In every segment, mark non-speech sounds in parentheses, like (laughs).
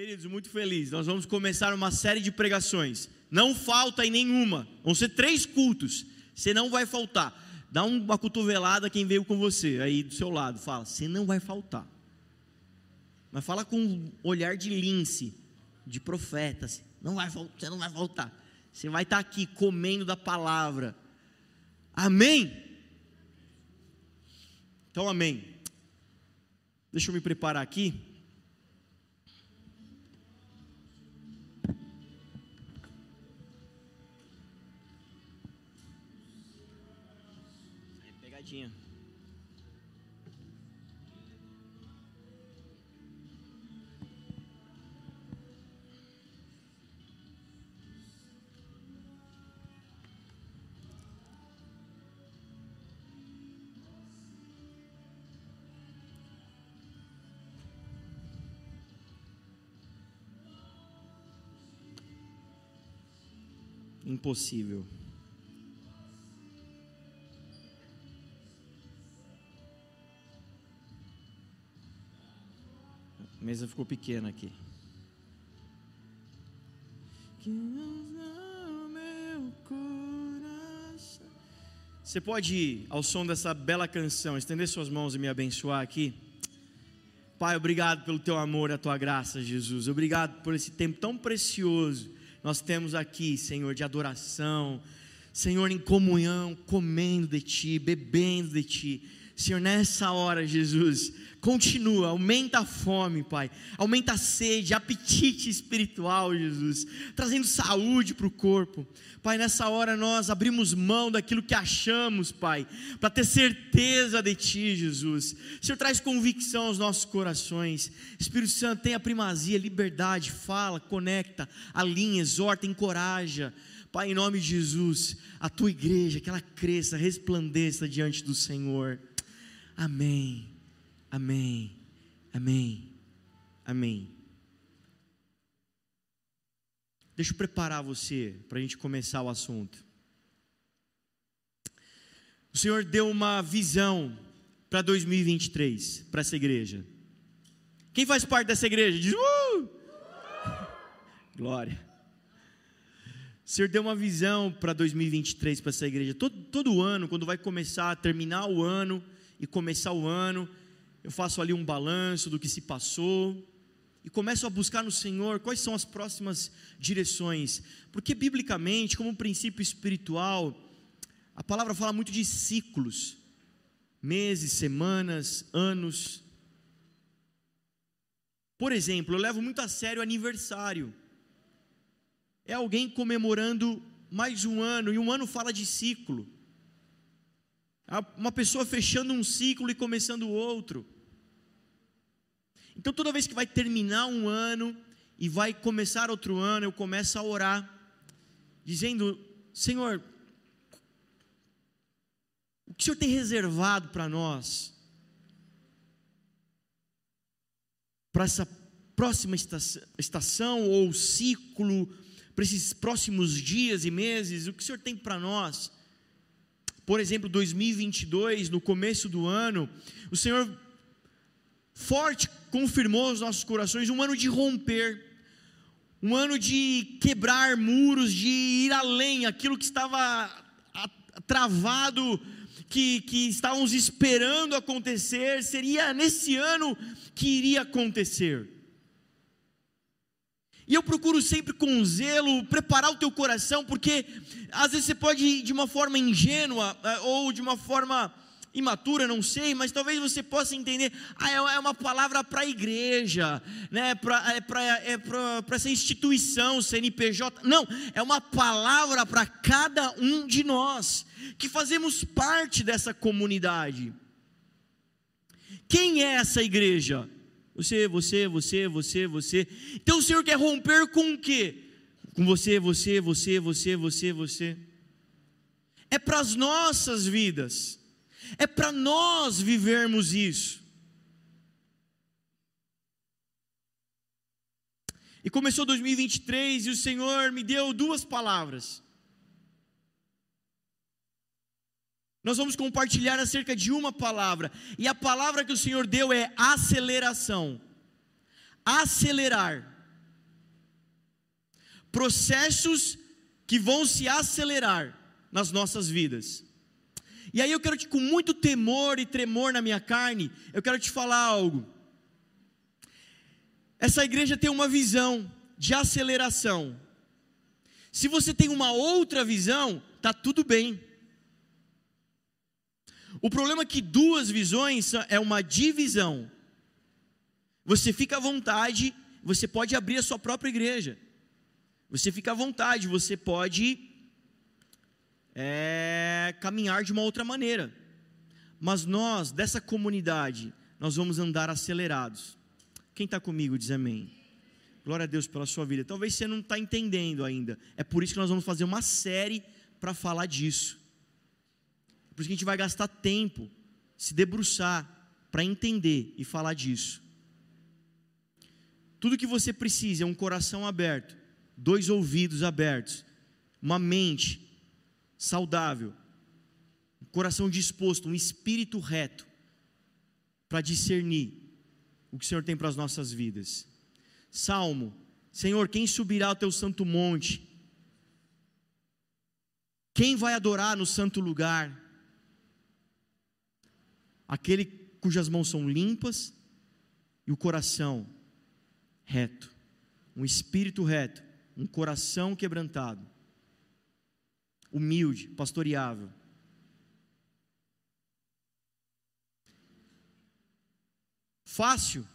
Queridos, muito feliz. Nós vamos começar uma série de pregações. Não falta em nenhuma. Vão ser três cultos. Você não vai faltar. Dá uma cotovelada quem veio com você aí do seu lado. Fala, você não vai faltar. Mas fala com um olhar de lince, de profeta. Assim, não vai, você não vai faltar. Você vai estar aqui comendo da palavra. Amém? Então, amém. Deixa eu me preparar aqui. Impossível. A mesa ficou pequena aqui. Você pode ir ao som dessa bela canção, estender suas mãos e me abençoar aqui? Pai, obrigado pelo teu amor e a tua graça, Jesus. Obrigado por esse tempo tão precioso nós temos aqui, Senhor, de adoração, Senhor, em comunhão, comendo de Ti, bebendo de Ti. Senhor, nessa hora, Jesus, continua, aumenta a fome, Pai, aumenta a sede, apetite espiritual, Jesus, trazendo saúde para o corpo. Pai, nessa hora nós abrimos mão daquilo que achamos, Pai, para ter certeza de Ti, Jesus. Senhor, traz convicção aos nossos corações. Espírito Santo, tenha primazia, liberdade, fala, conecta, alinha, exorta, encoraja. Pai, em nome de Jesus, a tua igreja, que ela cresça, resplandeça diante do Senhor. Amém, amém, amém, amém. Deixa eu preparar você para a gente começar o assunto. O Senhor deu uma visão para 2023, para essa igreja. Quem faz parte dessa igreja? Diz, uh! Glória. O Senhor deu uma visão para 2023 para essa igreja. Todo, todo ano, quando vai começar, terminar o ano, e começar o ano, eu faço ali um balanço do que se passou e começo a buscar no Senhor quais são as próximas direções, porque biblicamente, como princípio espiritual, a palavra fala muito de ciclos, meses, semanas, anos. Por exemplo, eu levo muito a sério aniversário. É alguém comemorando mais um ano, e um ano fala de ciclo uma pessoa fechando um ciclo e começando outro. Então, toda vez que vai terminar um ano e vai começar outro ano, eu começo a orar, dizendo: Senhor, o que o Senhor tem reservado para nós? Para essa próxima estação ou ciclo, para esses próximos dias e meses, o que o Senhor tem para nós? Por exemplo, 2022, no começo do ano, o Senhor forte confirmou aos nossos corações um ano de romper, um ano de quebrar muros, de ir além, aquilo que estava travado, que, que estávamos esperando acontecer, seria nesse ano que iria acontecer. E eu procuro sempre com zelo preparar o teu coração, porque às vezes você pode de uma forma ingênua eh, ou de uma forma imatura, não sei, mas talvez você possa entender, ah, é, é uma palavra para a igreja, né? para é é essa instituição, CNPJ. Não, é uma palavra para cada um de nós, que fazemos parte dessa comunidade. Quem é essa igreja? Você, você, você, você, você. Então o Senhor quer romper com o quê? Com você, você, você, você, você, você. É para as nossas vidas. É para nós vivermos isso. E começou 2023 e o Senhor me deu duas palavras. Nós vamos compartilhar acerca de uma palavra, e a palavra que o Senhor deu é aceleração. Acelerar. processos que vão se acelerar nas nossas vidas. E aí eu quero te, com muito temor e tremor na minha carne, eu quero te falar algo. Essa igreja tem uma visão de aceleração. Se você tem uma outra visão, tá tudo bem. O problema é que duas visões é uma divisão. Você fica à vontade, você pode abrir a sua própria igreja. Você fica à vontade, você pode é, caminhar de uma outra maneira. Mas nós, dessa comunidade, nós vamos andar acelerados. Quem está comigo diz amém. Glória a Deus pela sua vida. Talvez você não está entendendo ainda. É por isso que nós vamos fazer uma série para falar disso. É por isso que a gente vai gastar tempo, se debruçar para entender e falar disso. Tudo que você precisa é um coração aberto, dois ouvidos abertos, uma mente saudável, um coração disposto, um espírito reto para discernir o que o Senhor tem para as nossas vidas. Salmo: Senhor, quem subirá ao teu santo monte? Quem vai adorar no santo lugar? Aquele cujas mãos são limpas e o coração reto, um espírito reto, um coração quebrantado, humilde, pastoreável. Fácil?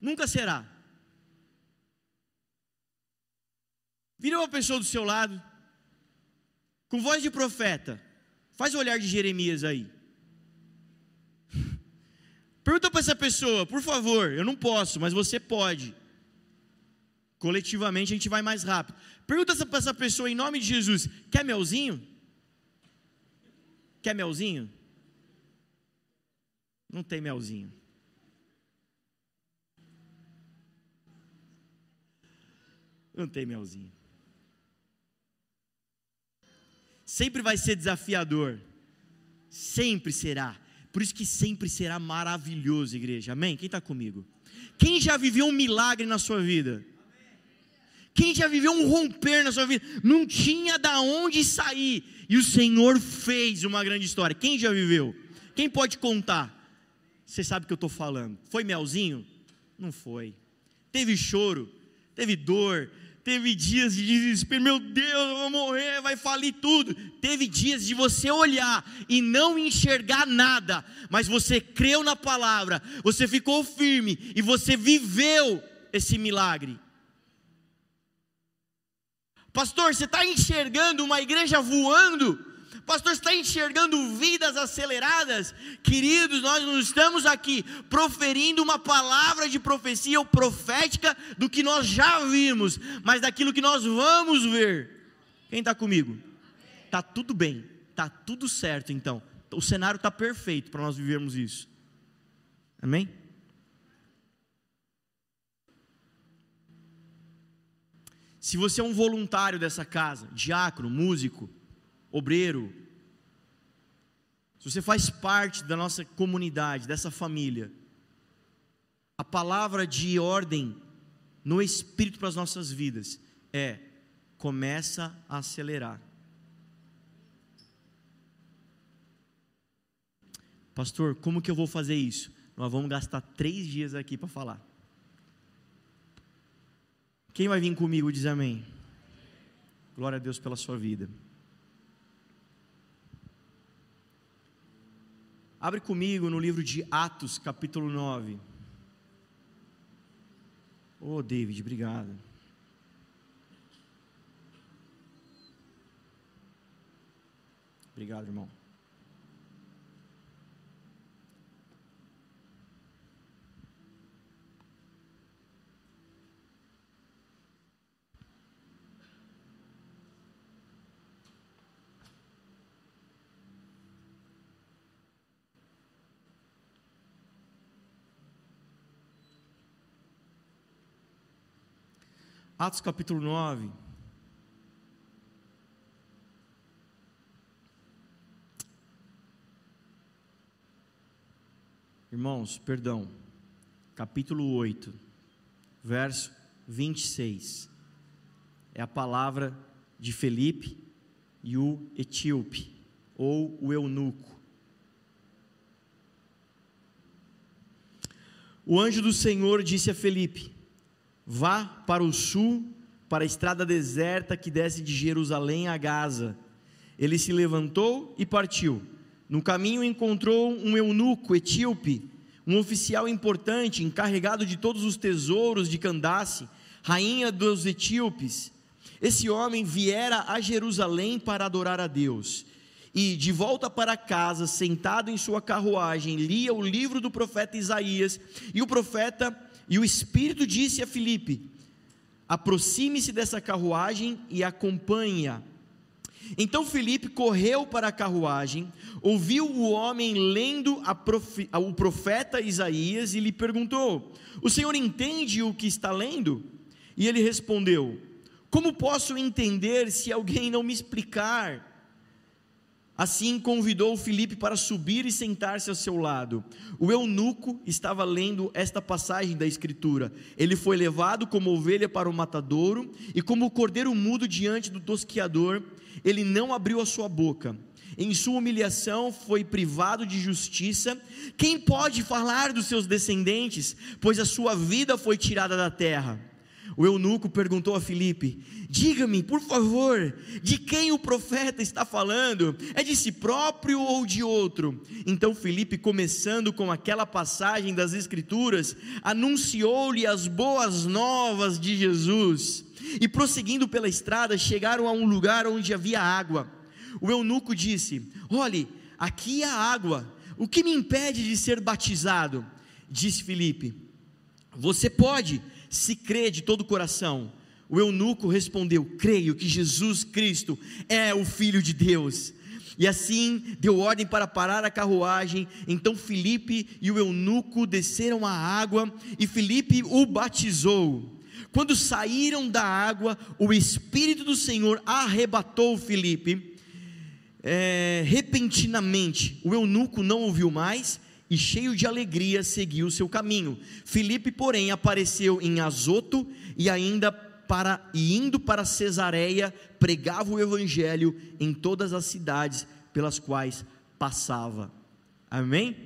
Nunca será. Vira uma pessoa do seu lado, com voz de profeta, faz o olhar de Jeremias aí. Pergunta para essa pessoa, por favor, eu não posso, mas você pode. Coletivamente a gente vai mais rápido. Pergunta para essa pessoa em nome de Jesus: quer melzinho? Quer melzinho? Não tem melzinho. Não tem melzinho. Sempre vai ser desafiador. Sempre será. Por isso que sempre será maravilhoso, igreja. Amém? Quem está comigo? Quem já viveu um milagre na sua vida? Quem já viveu um romper na sua vida? Não tinha da onde sair. E o Senhor fez uma grande história. Quem já viveu? Quem pode contar? Você sabe o que eu estou falando. Foi melzinho? Não foi. Teve choro, teve dor, Teve dias de desespero, meu Deus, eu vou morrer, vai falir tudo. Teve dias de você olhar e não enxergar nada, mas você creu na palavra, você ficou firme e você viveu esse milagre. Pastor, você está enxergando uma igreja voando? Pastor, está enxergando vidas aceleradas? Queridos, nós não estamos aqui proferindo uma palavra de profecia ou profética do que nós já vimos, mas daquilo que nós vamos ver. Quem está comigo? Está tudo bem, está tudo certo então. O cenário está perfeito para nós vivermos isso. Amém? Se você é um voluntário dessa casa, diácono, músico, obreiro, se você faz parte da nossa comunidade, dessa família, a palavra de ordem no Espírito para as nossas vidas é: começa a acelerar. Pastor, como que eu vou fazer isso? Nós vamos gastar três dias aqui para falar. Quem vai vir comigo diz amém. Glória a Deus pela sua vida. Abre comigo no livro de Atos, capítulo 9. Oh, David, obrigado. Obrigado, irmão. Atos capítulo 9. Irmãos, perdão. Capítulo 8, verso 26. é a palavra de Felipe e o etíope, ou o eunuco. O anjo do Senhor disse a Felipe: Vá para o sul, para a estrada deserta que desce de Jerusalém a Gaza. Ele se levantou e partiu. No caminho encontrou um eunuco etíope, um oficial importante, encarregado de todos os tesouros de Candace, rainha dos etíopes. Esse homem viera a Jerusalém para adorar a Deus. E, de volta para casa, sentado em sua carruagem, lia o livro do profeta Isaías. E o profeta e o Espírito disse a Filipe: Aproxime-se dessa carruagem e acompanhe-a. Então Felipe correu para a carruagem, ouviu o homem lendo profe, o profeta Isaías e lhe perguntou: O senhor entende o que está lendo? E ele respondeu: Como posso entender se alguém não me explicar? Assim convidou Felipe para subir e sentar-se ao seu lado. O eunuco estava lendo esta passagem da Escritura. Ele foi levado como ovelha para o matadouro, e como cordeiro mudo diante do tosquiador, ele não abriu a sua boca. Em sua humilhação foi privado de justiça. Quem pode falar dos seus descendentes? Pois a sua vida foi tirada da terra. O eunuco perguntou a Filipe: Diga-me, por favor, de quem o profeta está falando? É de si próprio ou de outro? Então Filipe, começando com aquela passagem das Escrituras, anunciou-lhe as boas novas de Jesus. E prosseguindo pela estrada, chegaram a um lugar onde havia água. O eunuco disse: Olhe, aqui há água. O que me impede de ser batizado? Disse Filipe: Você pode se crê de todo o coração. O eunuco respondeu: Creio que Jesus Cristo é o Filho de Deus. E assim deu ordem para parar a carruagem. Então Filipe e o eunuco desceram à água e Filipe o batizou. Quando saíram da água, o Espírito do Senhor arrebatou Filipe. É, repentinamente, o eunuco não ouviu mais e cheio de alegria seguiu seu caminho. Filipe, porém, apareceu em Azoto e ainda para e indo para Cesareia, pregava o evangelho em todas as cidades pelas quais passava. Amém?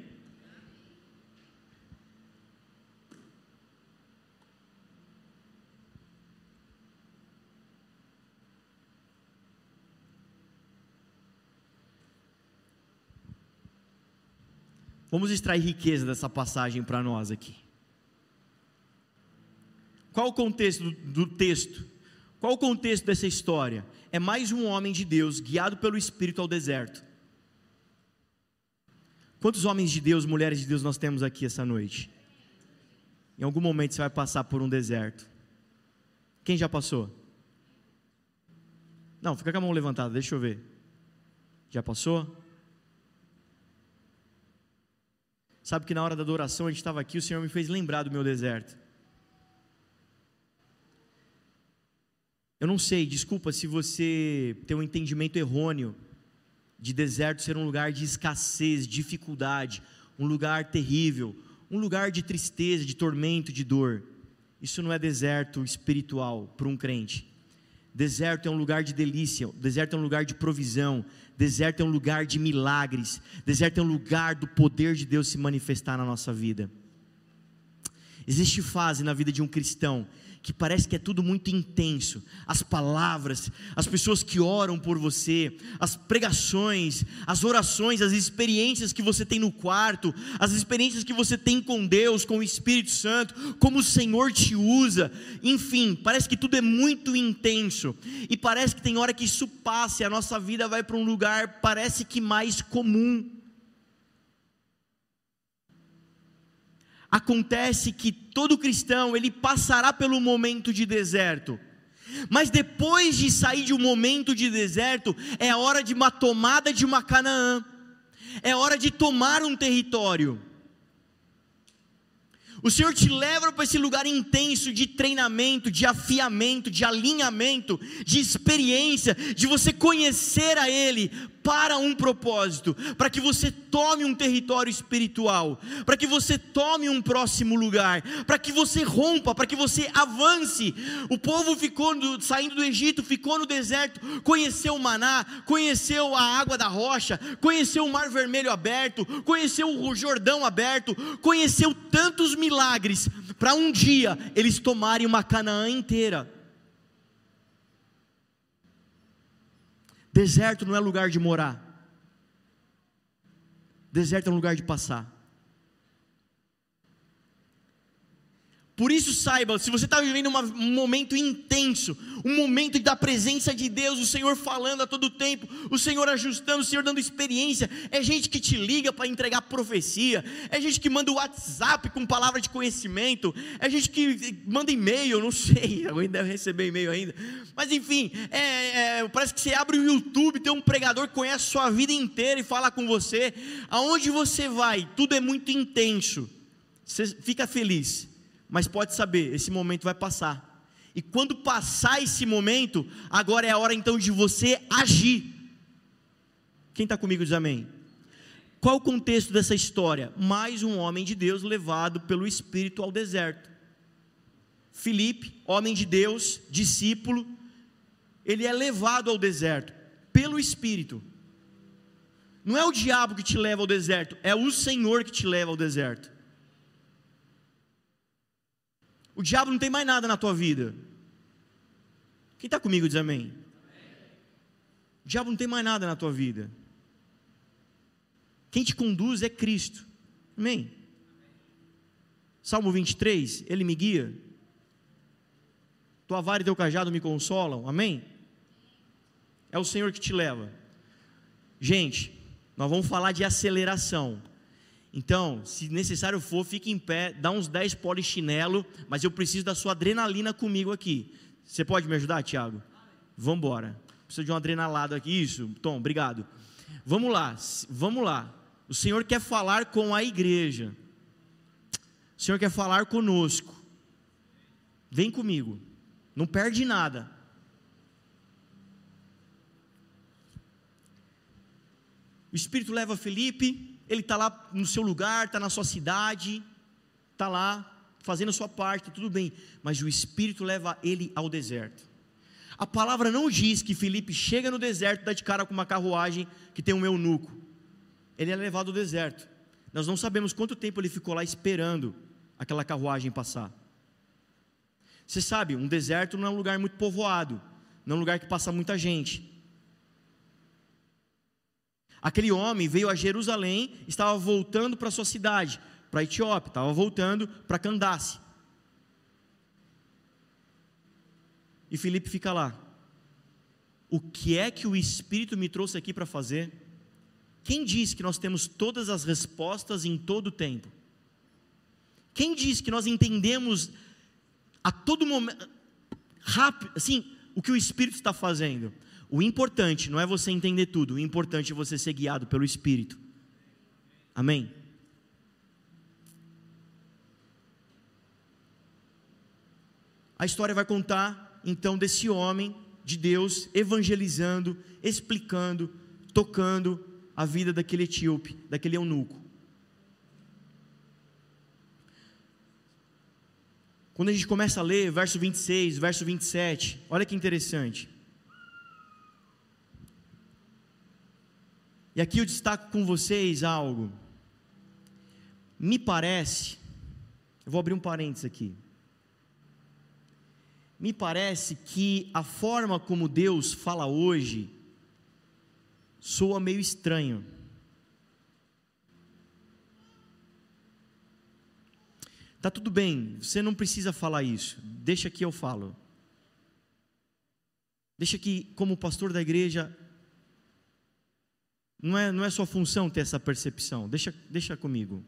Vamos extrair riqueza dessa passagem para nós aqui. Qual o contexto do, texto? Qual o contexto dessa história? É mais um homem de Deus guiado pelo Espírito ao deserto. Quantos homens de Deus, mulheres de Deus nós temos aqui essa noite? Em algum momento você vai passar por um deserto. Quem já passou? Não, fica com a mão levantada, deixa eu ver. Já passou? Sabe que na hora da adoração a gente estava aqui, o Senhor me fez lembrar do meu deserto. Eu não sei, desculpa se você tem um entendimento errôneo de deserto ser um lugar de escassez, dificuldade, um lugar terrível, um lugar de tristeza, de tormento, de dor. Isso não é deserto espiritual para um crente. Deserto é um lugar de delícia, deserto é um lugar de provisão, deserto é um lugar de milagres, deserto é um lugar do poder de Deus se manifestar na nossa vida. Existe fase na vida de um cristão que parece que é tudo muito intenso. As palavras, as pessoas que oram por você, as pregações, as orações, as experiências que você tem no quarto, as experiências que você tem com Deus, com o Espírito Santo, como o Senhor te usa. Enfim, parece que tudo é muito intenso. E parece que tem hora que isso passa e a nossa vida vai para um lugar parece que mais comum. Acontece que todo cristão ele passará pelo momento de deserto. Mas depois de sair de um momento de deserto, é hora de uma tomada de uma Canaã. É hora de tomar um território. O Senhor te leva para esse lugar intenso de treinamento, de afiamento, de alinhamento, de experiência, de você conhecer a Ele, para um propósito, para que você tome um território espiritual, para que você tome um próximo lugar, para que você rompa, para que você avance. O povo ficou saindo do Egito, ficou no deserto, conheceu o maná, conheceu a água da rocha, conheceu o mar vermelho aberto, conheceu o Jordão aberto, conheceu tantos milagres, para um dia eles tomarem uma Canaã inteira. Deserto não é lugar de morar. Deserto é um lugar de passar. Por isso, saiba: se você está vivendo uma, um momento intenso, um momento da presença de Deus, o Senhor falando a todo tempo, o Senhor ajustando, o Senhor dando experiência, é gente que te liga para entregar profecia, é gente que manda o WhatsApp com palavra de conhecimento, é gente que manda e-mail, não sei, (laughs) alguém deve receber e-mail ainda, mas enfim, é, é, parece que você abre o YouTube, tem um pregador que conhece a sua vida inteira e fala com você, aonde você vai, tudo é muito intenso, você fica feliz mas pode saber, esse momento vai passar. E quando passar esse momento, agora é a hora então de você agir. Quem está comigo diz amém. Qual o contexto dessa história? Mais um homem de Deus levado pelo Espírito ao deserto. Filipe, homem de Deus, discípulo, ele é levado ao deserto pelo Espírito. Não é o diabo que te leva ao deserto, é o Senhor que te leva ao deserto. O diabo não tem mais nada na tua vida. Quem está comigo diz amém. O diabo não tem mais nada na tua vida. Quem te conduz é Cristo. Amém. Salmo 23, Ele me guia. Tua vara e teu cajado me consolam. Amém. É o Senhor que te leva. Gente, nós vamos falar de aceleração. Então, se necessário for, fique em pé, dá uns 10 polichinelo, mas eu preciso da sua adrenalina comigo aqui. Você pode me ajudar, Tiago? Vamos embora. Preciso de um adrenalado aqui, isso. Tom, obrigado. Vamos lá, vamos lá. O Senhor quer falar com a igreja. O Senhor quer falar conosco. Vem comigo. Não perde nada. O Espírito leva Felipe ele está lá no seu lugar, está na sua cidade, está lá fazendo a sua parte, tá tudo bem, mas o Espírito leva ele ao deserto. A palavra não diz que Felipe chega no deserto, dá de cara com uma carruagem que tem um eunuco. Ele é levado ao deserto. Nós não sabemos quanto tempo ele ficou lá esperando aquela carruagem passar. Você sabe, um deserto não é um lugar muito povoado, não é um lugar que passa muita gente. Aquele homem veio a Jerusalém, estava voltando para sua cidade, para Etiópia, estava voltando para Candace. E Felipe fica lá. O que é que o Espírito me trouxe aqui para fazer? Quem diz que nós temos todas as respostas em todo o tempo? Quem diz que nós entendemos a todo momento, rápido, assim, o que o Espírito está fazendo? O importante não é você entender tudo, o importante é você ser guiado pelo Espírito. Amém? A história vai contar então desse homem de Deus evangelizando, explicando, tocando a vida daquele etíope, daquele eunuco. Quando a gente começa a ler verso 26, verso 27, olha que interessante. E aqui eu destaco com vocês algo. Me parece, eu vou abrir um parênteses aqui. Me parece que a forma como Deus fala hoje soa meio estranho. Tá tudo bem, você não precisa falar isso. Deixa que eu falo. Deixa que, como pastor da igreja, não é, não é sua função ter essa percepção, deixa, deixa comigo.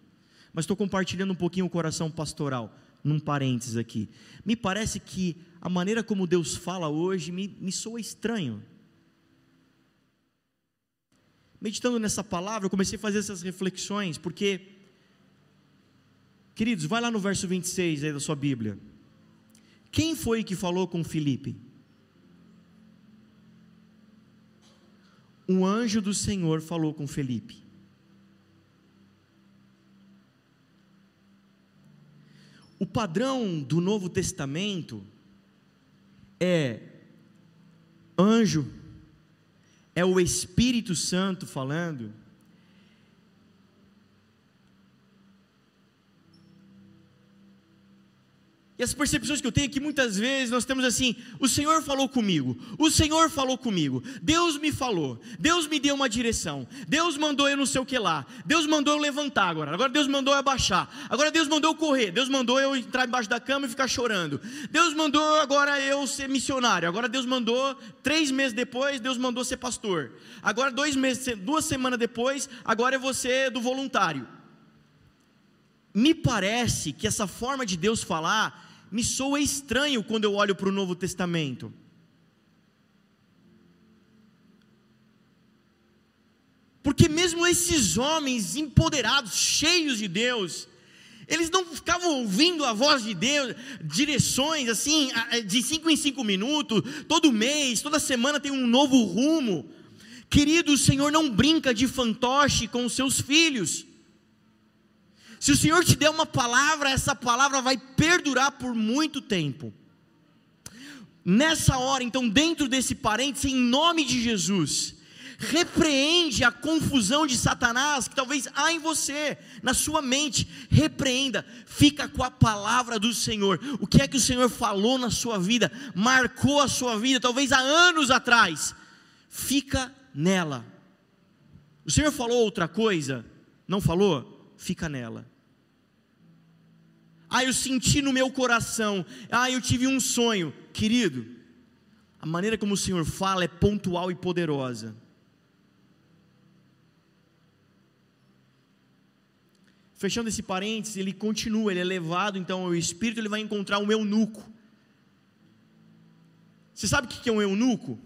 Mas estou compartilhando um pouquinho o coração pastoral, num parênteses aqui. Me parece que a maneira como Deus fala hoje me, me soa estranho. Meditando nessa palavra, eu comecei a fazer essas reflexões, porque, queridos, vai lá no verso 26 aí da sua Bíblia. Quem foi que falou com Filipe? Um anjo do Senhor falou com Felipe. O padrão do Novo Testamento é anjo, é o Espírito Santo falando, As percepções que eu tenho é que muitas vezes nós temos assim: o Senhor falou comigo, o Senhor falou comigo, Deus me falou, Deus me deu uma direção, Deus mandou eu não sei o que lá, Deus mandou eu levantar agora, agora Deus mandou eu abaixar, agora Deus mandou eu correr, Deus mandou eu entrar embaixo da cama e ficar chorando, Deus mandou agora eu ser missionário, agora Deus mandou, três meses depois, Deus mandou ser pastor, agora dois meses, duas semanas depois, agora é você do voluntário. Me parece que essa forma de Deus falar me soa estranho quando eu olho para o Novo Testamento. Porque mesmo esses homens empoderados, cheios de Deus, eles não ficavam ouvindo a voz de Deus, direções assim, de cinco em cinco minutos, todo mês, toda semana tem um novo rumo. Querido, o Senhor não brinca de fantoche com os seus filhos. Se o Senhor te der uma palavra, essa palavra vai perdurar por muito tempo. Nessa hora, então, dentro desse parênteses, em nome de Jesus, repreende a confusão de Satanás que talvez há em você, na sua mente, repreenda, fica com a palavra do Senhor. O que é que o Senhor falou na sua vida, marcou a sua vida, talvez há anos atrás, fica nela. O Senhor falou outra coisa? Não falou? Fica nela ah, eu senti no meu coração, ah, eu tive um sonho. Querido, a maneira como o Senhor fala é pontual e poderosa. Fechando esse parênteses, ele continua, ele é levado então ao Espírito, ele vai encontrar um eunuco. Você sabe o que é um eunuco?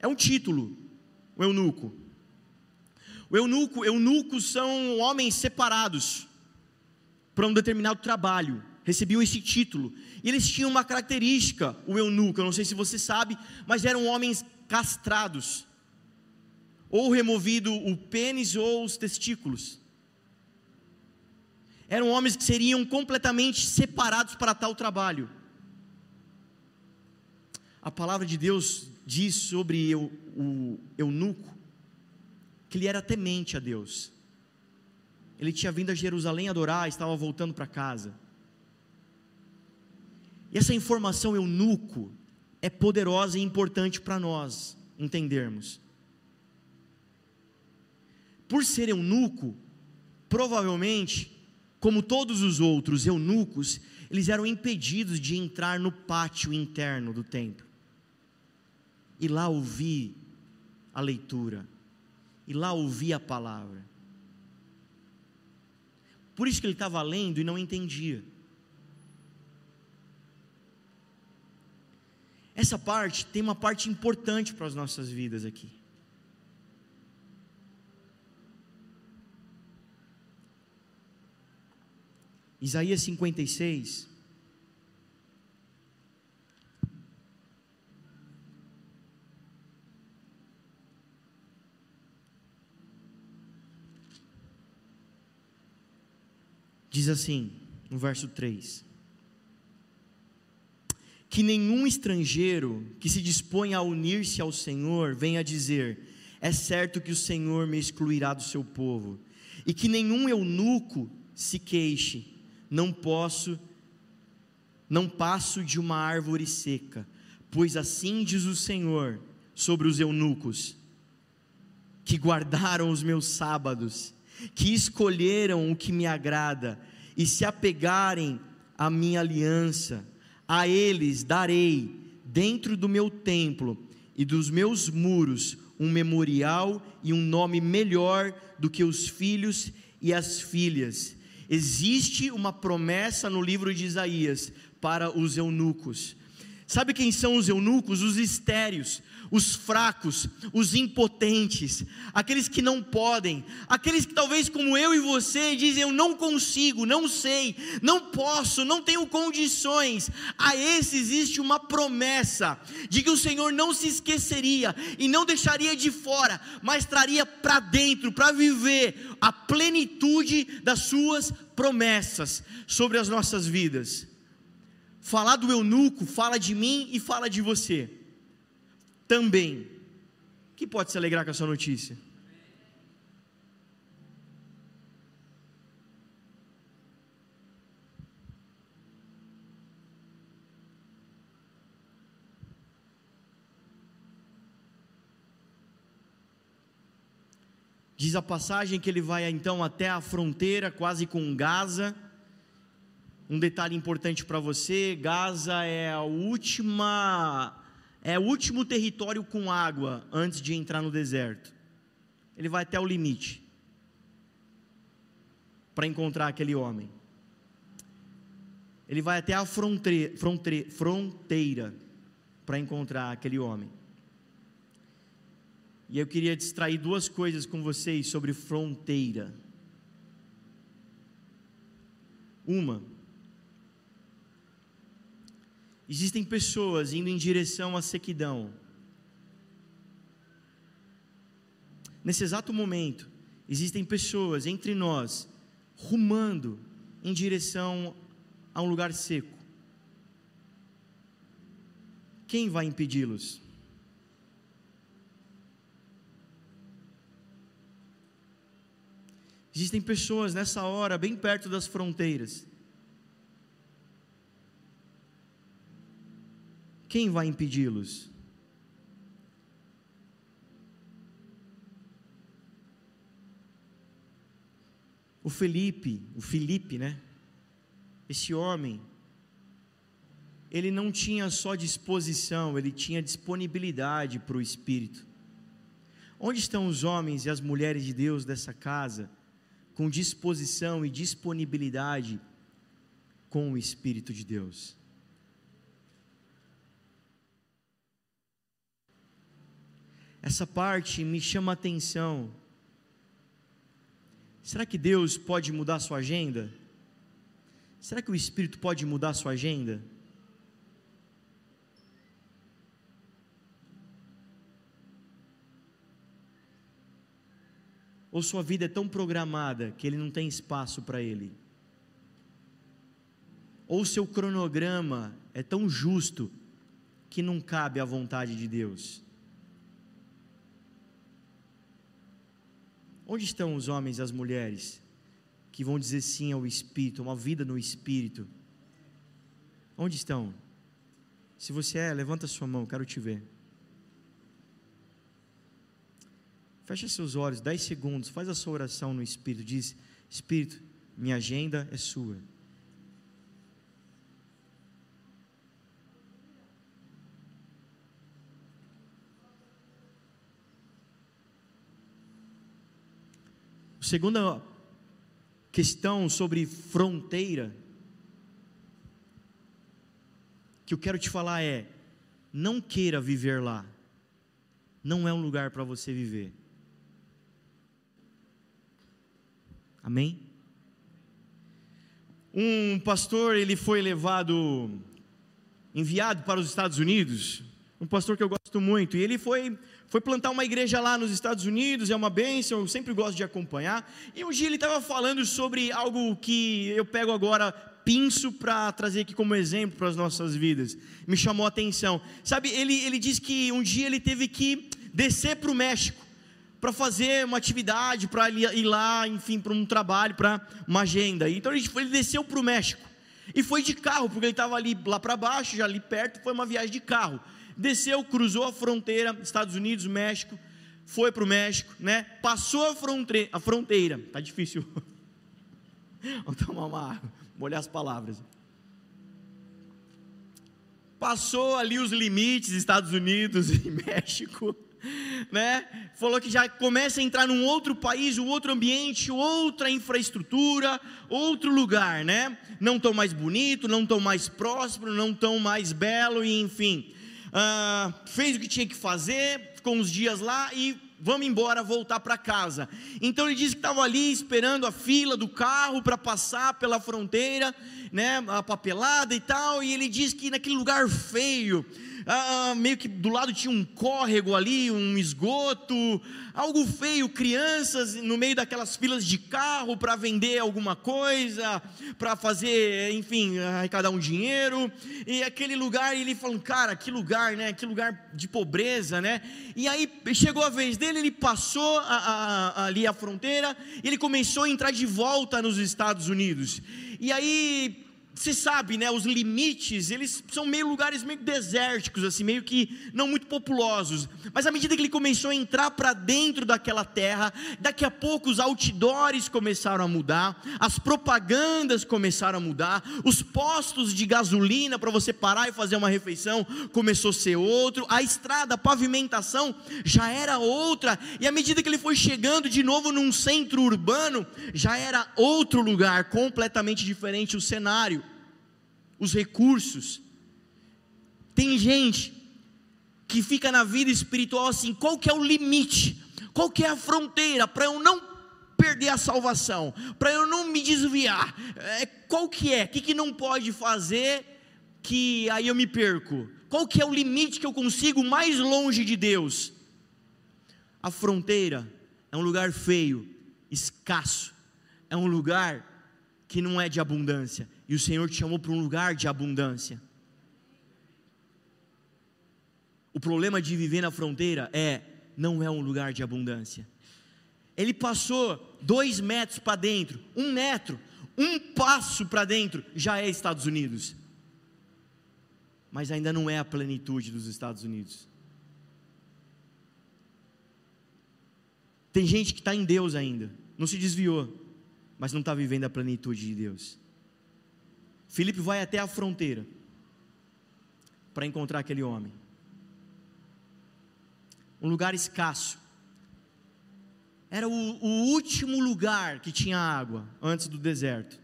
É um título, o eunuco. O eunuco, eunucos são homens separados para um determinado trabalho, recebiam esse título. E eles tinham uma característica, o eunuco, eu não sei se você sabe, mas eram homens castrados, ou removido o pênis ou os testículos. Eram homens que seriam completamente separados para tal trabalho. A palavra de Deus diz sobre o, eunuco que ele era temente a Deus ele tinha vindo a Jerusalém adorar, estava voltando para casa. E essa informação eunuco é poderosa e importante para nós entendermos. Por ser eunuco, provavelmente, como todos os outros eunucos, eles eram impedidos de entrar no pátio interno do templo. E lá ouvir a leitura, e lá ouvir a palavra. Por isso que ele estava lendo e não entendia. Essa parte tem uma parte importante para as nossas vidas aqui. Isaías 56, Diz assim, no verso 3: Que nenhum estrangeiro que se disponha a unir-se ao Senhor venha dizer: É certo que o Senhor me excluirá do seu povo, e que nenhum eunuco se queixe: Não posso, não passo de uma árvore seca, pois assim diz o Senhor sobre os eunucos, que guardaram os meus sábados que escolheram o que me agrada e se apegarem à minha aliança, a eles darei, dentro do meu templo e dos meus muros, um memorial e um nome melhor do que os filhos e as filhas. Existe uma promessa no livro de Isaías para os eunucos. Sabe quem são os eunucos? Os estéreos, os fracos, os impotentes, aqueles que não podem, aqueles que talvez como eu e você dizem eu não consigo, não sei, não posso, não tenho condições. A esse existe uma promessa de que o Senhor não se esqueceria e não deixaria de fora, mas traria para dentro para viver a plenitude das suas promessas sobre as nossas vidas. Falar do eunuco fala de mim e fala de você também. Que pode se alegrar com essa notícia? Diz a passagem que ele vai então até a fronteira, quase com Gaza um detalhe importante para você: Gaza é a última, é o último território com água antes de entrar no deserto. Ele vai até o limite para encontrar aquele homem. Ele vai até a fronteira, fronteira, para encontrar aquele homem. E eu queria distrair duas coisas com vocês sobre fronteira. Uma, Existem pessoas indo em direção à sequidão. Nesse exato momento, existem pessoas entre nós rumando em direção a um lugar seco. Quem vai impedi-los? Existem pessoas nessa hora, bem perto das fronteiras, Quem vai impedi-los? O Felipe, o Felipe, né? Esse homem, ele não tinha só disposição, ele tinha disponibilidade para o Espírito. Onde estão os homens e as mulheres de Deus dessa casa, com disposição e disponibilidade com o Espírito de Deus? Essa parte me chama a atenção. Será que Deus pode mudar sua agenda? Será que o Espírito pode mudar sua agenda? Ou sua vida é tão programada que ele não tem espaço para ele? Ou seu cronograma é tão justo que não cabe à vontade de Deus? Onde estão os homens e as mulheres que vão dizer sim ao Espírito, uma vida no Espírito? Onde estão? Se você é, levanta sua mão, quero te ver. Fecha seus olhos, 10 segundos, faz a sua oração no Espírito. Diz: Espírito, minha agenda é sua. Segunda questão sobre fronteira que eu quero te falar é: não queira viver lá. Não é um lugar para você viver. Amém? Um pastor, ele foi levado, enviado para os Estados Unidos, um pastor que eu gosto muito, e ele foi foi plantar uma igreja lá nos Estados Unidos, é uma bênção, eu sempre gosto de acompanhar. E um dia ele estava falando sobre algo que eu pego agora, pinço para trazer aqui como exemplo para as nossas vidas. Me chamou a atenção. Sabe, ele, ele diz que um dia ele teve que descer para o México para fazer uma atividade, para ir lá, enfim, para um trabalho, para uma agenda. Então ele, ele desceu para o México e foi de carro, porque ele estava ali lá para baixo, já ali perto, foi uma viagem de carro desceu, cruzou a fronteira, Estados Unidos, México, foi para o México, né? Passou a, fronte a fronteira, tá difícil. (laughs) Vamos tomar uma água, molhar as palavras. Passou ali os limites, Estados Unidos (laughs) e México, né? Falou que já começa a entrar num outro país, um outro ambiente, outra infraestrutura, outro lugar, né? Não tão mais bonito, não tão mais próspero, não tão mais belo, e enfim. Uh, fez o que tinha que fazer, ficou uns dias lá e vamos embora, voltar para casa. Então ele disse que estava ali esperando a fila do carro para passar pela fronteira, né, a papelada e tal, e ele disse que naquele lugar feio, ah, meio que do lado tinha um córrego ali, um esgoto, algo feio, crianças no meio daquelas filas de carro para vender alguma coisa, para fazer, enfim, arrecadar um dinheiro, e aquele lugar, ele falou, cara, que lugar, né, que lugar de pobreza, né, e aí chegou a vez dele, ele passou a, a, ali a fronteira, ele começou a entrar de volta nos Estados Unidos, e aí você sabe, né, os limites, eles são meio lugares meio desérticos, assim, meio que não muito populosos. Mas à medida que ele começou a entrar para dentro daquela terra, daqui a pouco os outdoors começaram a mudar, as propagandas começaram a mudar, os postos de gasolina para você parar e fazer uma refeição começou a ser outro, a estrada, a pavimentação já era outra, e à medida que ele foi chegando de novo num centro urbano, já era outro lugar, completamente diferente o cenário os recursos. Tem gente que fica na vida espiritual assim, qual que é o limite? Qual que é a fronteira para eu não perder a salvação, para eu não me desviar? É, qual que é? O que, que não pode fazer que aí eu me perco? Qual que é o limite que eu consigo mais longe de Deus? A fronteira é um lugar feio, escasso, é um lugar que não é de abundância, e o Senhor te chamou para um lugar de abundância. O problema de viver na fronteira é, não é um lugar de abundância. Ele passou dois metros para dentro, um metro, um passo para dentro, já é Estados Unidos. Mas ainda não é a plenitude dos Estados Unidos. Tem gente que está em Deus ainda, não se desviou, mas não está vivendo a plenitude de Deus. Filipe vai até a fronteira para encontrar aquele homem. Um lugar escasso. Era o, o, último lugar que tinha água antes do deserto.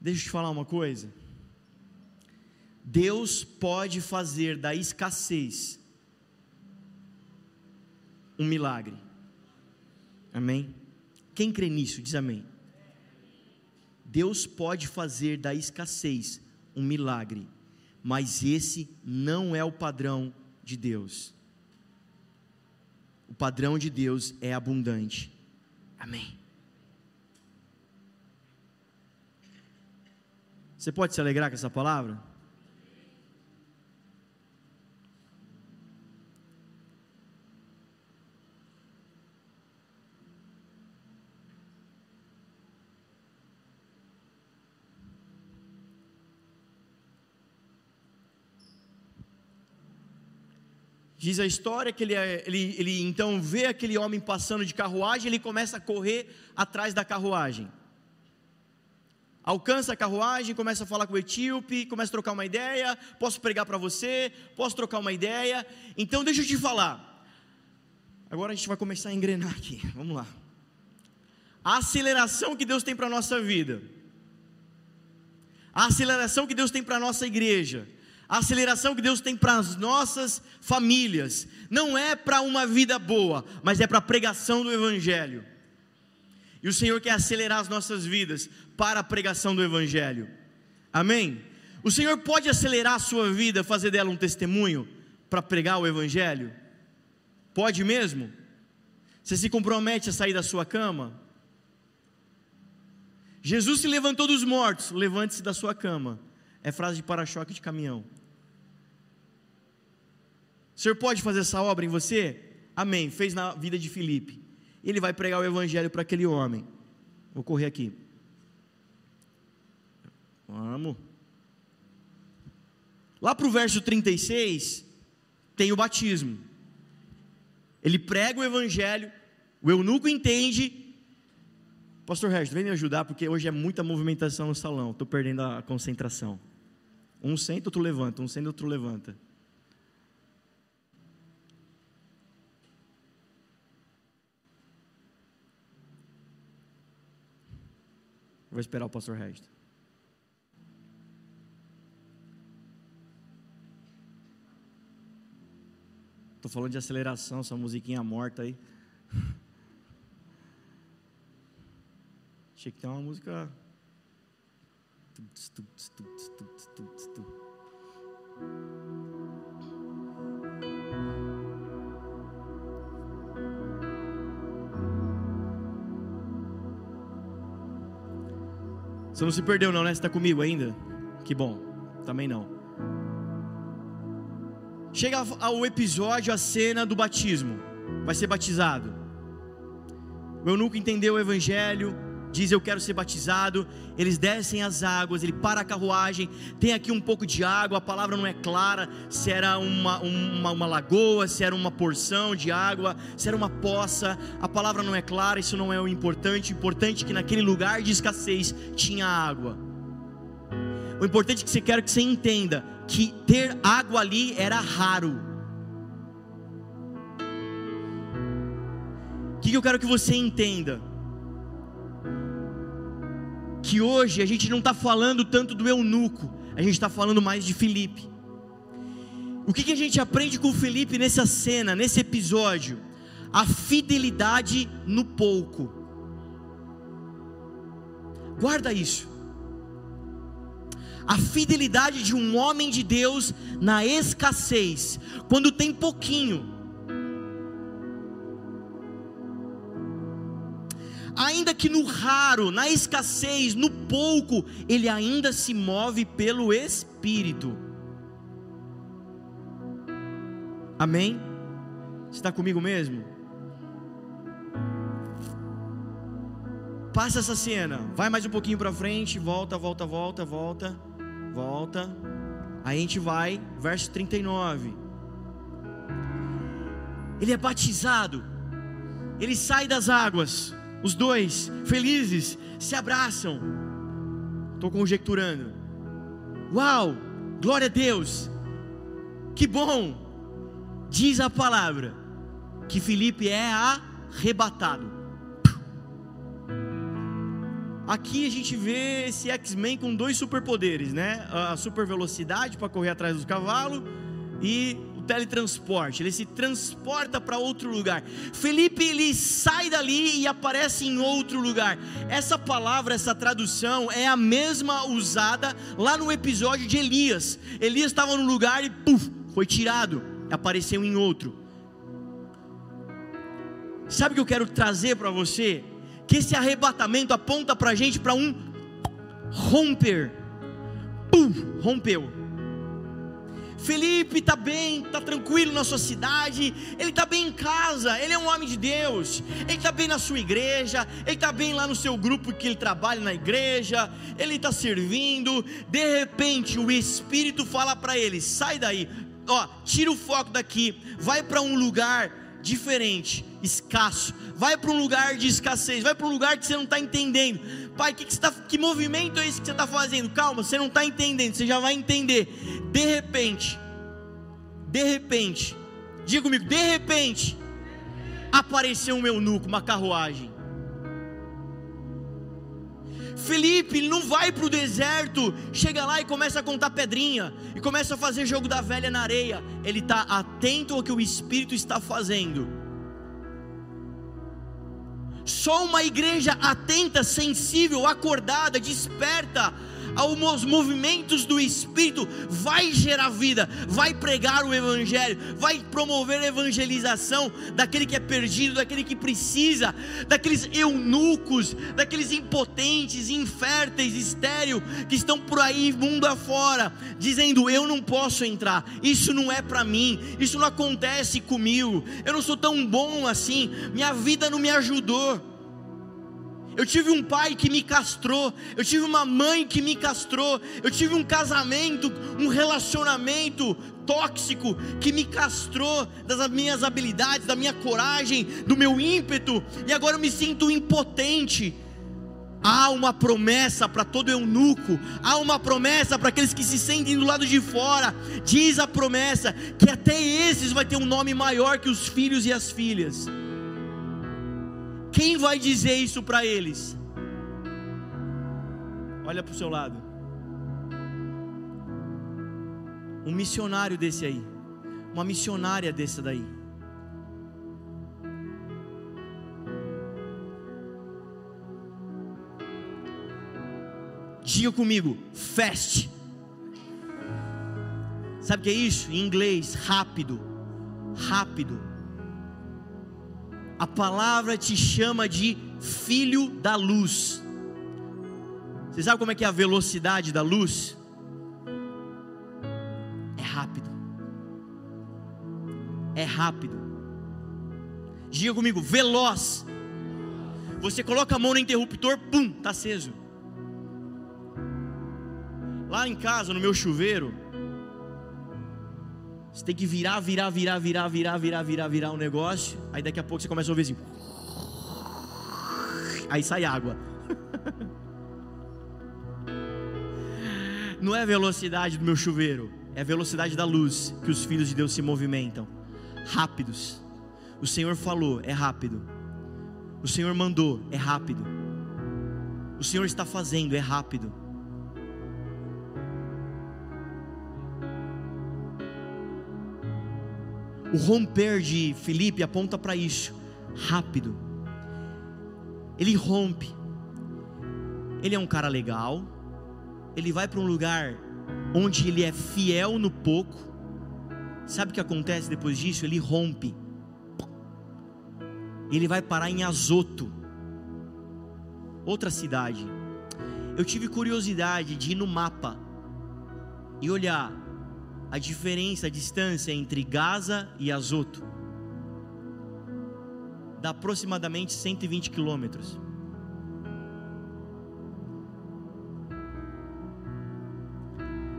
Deixa eu te falar uma coisa. Deus pode fazer da escassez um milagre. Amém? Quem crê nisso, diz amém. Deus pode fazer da escassez um milagre, mas esse não é o padrão de Deus. O padrão de Deus é abundante. Amém. Você pode se alegrar com essa palavra? Diz a história que ele, é, ele, ele então vê aquele homem passando de carruagem, ele começa a correr atrás da carruagem. Alcança a carruagem, começa a falar com o etíope, começa a trocar uma ideia. Posso pregar para você? Posso trocar uma ideia? Então deixa eu te falar. Agora a gente vai começar a engrenar aqui. Vamos lá. A aceleração que Deus tem para a nossa vida. A aceleração que Deus tem para a nossa igreja a aceleração que Deus tem para as nossas famílias não é para uma vida boa, mas é para a pregação do Evangelho. E o Senhor quer acelerar as nossas vidas para a pregação do Evangelho. Amém? O Senhor pode acelerar a sua vida, fazer dela um testemunho para pregar o Evangelho? Pode mesmo? Você se compromete a sair da sua cama? Jesus se levantou dos mortos, levante-se da sua cama. É frase de para-choque de caminhão. O Senhor pode fazer essa obra em você? Amém. Fez na vida de Filipe. Ele vai pregar o evangelho para aquele homem. Vou correr aqui. Vamos. Lá para o verso 36, tem o batismo. Ele prega o evangelho, o eunuco entende. Pastor Regis, vem me ajudar, porque hoje é muita movimentação no salão, estou perdendo a concentração. Um senta, outro levanta, um senta, outro levanta. Vou esperar o pastor Resto. Estou falando de aceleração, essa musiquinha morta aí. Tinha que ter uma música. Você não se perdeu não, né? Você está comigo ainda? Que bom. Também não. Chega ao episódio, a cena do batismo. Vai ser batizado. O eunuco entendeu o evangelho, diz eu quero ser batizado, eles descem as águas, ele para a carruagem, tem aqui um pouco de água, a palavra não é clara, se era uma, uma, uma, lagoa, se era uma porção de água, se era uma poça, a palavra não é clara, isso não é o importante, o importante é que naquele lugar de escassez tinha água. O importante é que você quer que você entenda que ter água ali era raro. O que eu quero que você entenda? Que hoje a gente não está falando tanto do eunuco, a gente está falando mais de Felipe. O que, que a gente aprende com Felipe nessa cena, nesse episódio? A fidelidade no pouco. Guarda isso. A fidelidade de um homem de Deus na escassez, quando tem pouquinho ainda que no raro, na escassez, no pouco, ele ainda se move pelo Espírito. Amém? Está comigo mesmo? Passa essa cena, vai mais um pouquinho para frente, volta, volta, volta, volta, volta. Aí a gente vai, verso 39. Ele é batizado, ele sai das águas. Os dois, felizes, se abraçam. Estou conjecturando. Uau, glória a Deus. Que bom. Diz a palavra que Felipe é arrebatado. Aqui a gente vê esse X-Men com dois superpoderes, né? A super velocidade para correr atrás dos cavalos e teletransporte, ele se transporta para outro lugar. Felipe ele sai dali e aparece em outro lugar. Essa palavra, essa tradução é a mesma usada lá no episódio de Elias. Elias estava num lugar e puf, foi tirado, apareceu em outro. Sabe o que eu quero trazer para você? Que esse arrebatamento aponta para a gente para um romper. Pum, rompeu Felipe está bem, está tranquilo na sua cidade, ele está bem em casa, ele é um homem de Deus, ele está bem na sua igreja, ele está bem lá no seu grupo que ele trabalha na igreja, ele está servindo. De repente, o Espírito fala para ele: sai daí, ó, tira o foco daqui, vai para um lugar diferente, escasso, vai para um lugar de escassez, vai para um lugar que você não está entendendo. Pai, que, que, tá, que movimento é esse que você está fazendo? Calma, você não está entendendo, você já vai entender. De repente, de repente, diga comigo, de repente, apareceu um eunuco, uma carruagem. Felipe ele não vai para o deserto, chega lá e começa a contar pedrinha, e começa a fazer jogo da velha na areia. Ele está atento ao que o Espírito está fazendo. Só uma igreja atenta, sensível, acordada, desperta aos movimentos do Espírito vai gerar vida, vai pregar o Evangelho, vai promover a evangelização daquele que é perdido, daquele que precisa, daqueles eunucos, daqueles impotentes, inférteis, estéril, que estão por aí mundo afora, dizendo: Eu não posso entrar, isso não é para mim, isso não acontece comigo, eu não sou tão bom assim, minha vida não me ajudou. Eu tive um pai que me castrou, eu tive uma mãe que me castrou, eu tive um casamento, um relacionamento tóxico que me castrou das minhas habilidades, da minha coragem, do meu ímpeto, e agora eu me sinto impotente. Há uma promessa para todo eunuco, há uma promessa para aqueles que se sentem do lado de fora. Diz a promessa que até esses vai ter um nome maior que os filhos e as filhas. Quem vai dizer isso para eles? Olha para o seu lado. Um missionário desse aí. Uma missionária dessa daí. Diga comigo, fast. Sabe o que é isso? Em inglês, rápido. Rápido. A palavra te chama de filho da luz. Você sabe como é que é a velocidade da luz? É rápido. É rápido. Diga comigo, veloz. Você coloca a mão no interruptor, pum, está aceso. Lá em casa, no meu chuveiro, você tem que virar, virar, virar, virar, virar, virar, virar, virar um negócio. Aí daqui a pouco você começa a ouvir assim. Aí sai água. (laughs) Não é a velocidade do meu chuveiro, é a velocidade da luz que os filhos de Deus se movimentam. Rápidos. O Senhor falou, é rápido. O Senhor mandou, é rápido. O Senhor está fazendo, é rápido. O romper de Felipe aponta para isso, rápido. Ele rompe. Ele é um cara legal. Ele vai para um lugar onde ele é fiel no pouco. Sabe o que acontece depois disso? Ele rompe. Ele vai parar em Azoto, outra cidade. Eu tive curiosidade de ir no mapa e olhar a diferença, a distância entre Gaza e Azoto. Dá aproximadamente 120 quilômetros.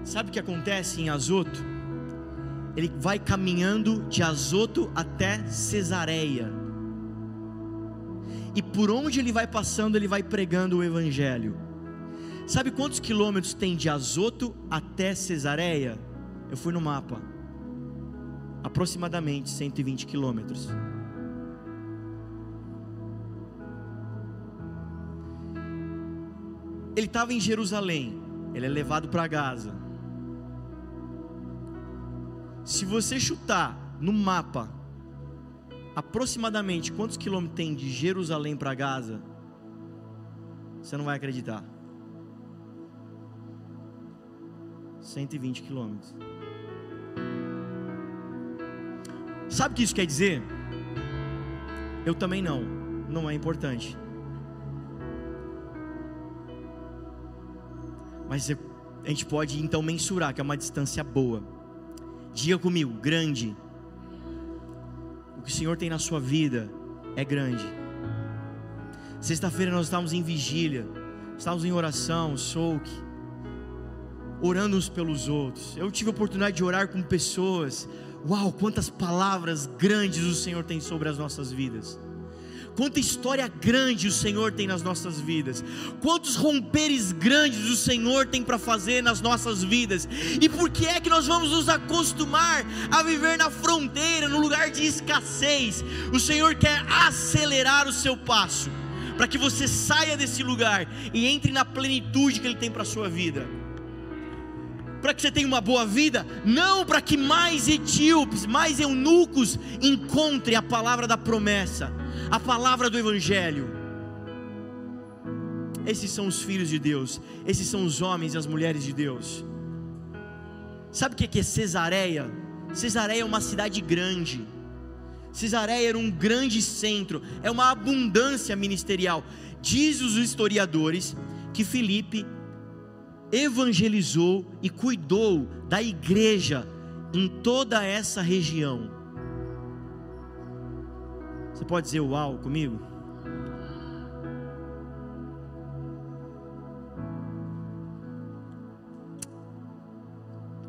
Sabe o que acontece em Azoto? Ele vai caminhando de Azoto até Cesareia. E por onde ele vai passando, ele vai pregando o Evangelho. Sabe quantos quilômetros tem de Azoto até Cesareia? Eu fui no mapa. Aproximadamente 120 quilômetros. Ele estava em Jerusalém. Ele é levado para Gaza. Se você chutar no mapa aproximadamente quantos quilômetros tem de Jerusalém para Gaza, você não vai acreditar. 120 quilômetros. Sabe o que isso quer dizer? Eu também não, não é importante. Mas a gente pode então mensurar que é uma distância boa. Diga comigo, grande. O que o Senhor tem na sua vida é grande. Sexta-feira nós estávamos em vigília, estávamos em oração, souk, orando uns pelos outros. Eu tive a oportunidade de orar com pessoas Uau, quantas palavras grandes o Senhor tem sobre as nossas vidas. Quanta história grande o Senhor tem nas nossas vidas. Quantos romperes grandes o Senhor tem para fazer nas nossas vidas. E por que é que nós vamos nos acostumar a viver na fronteira, no lugar de escassez? O Senhor quer acelerar o seu passo, para que você saia desse lugar e entre na plenitude que Ele tem para a sua vida para que você tenha uma boa vida, não para que mais etíopes, mais eunucos encontrem a palavra da promessa, a palavra do Evangelho. Esses são os filhos de Deus, esses são os homens e as mulheres de Deus. Sabe o que é Cesareia? Cesareia é uma cidade grande. Cesareia era um grande centro, é uma abundância ministerial. Diz os historiadores que Filipe evangelizou e cuidou da igreja em toda essa região. Você pode dizer uau comigo?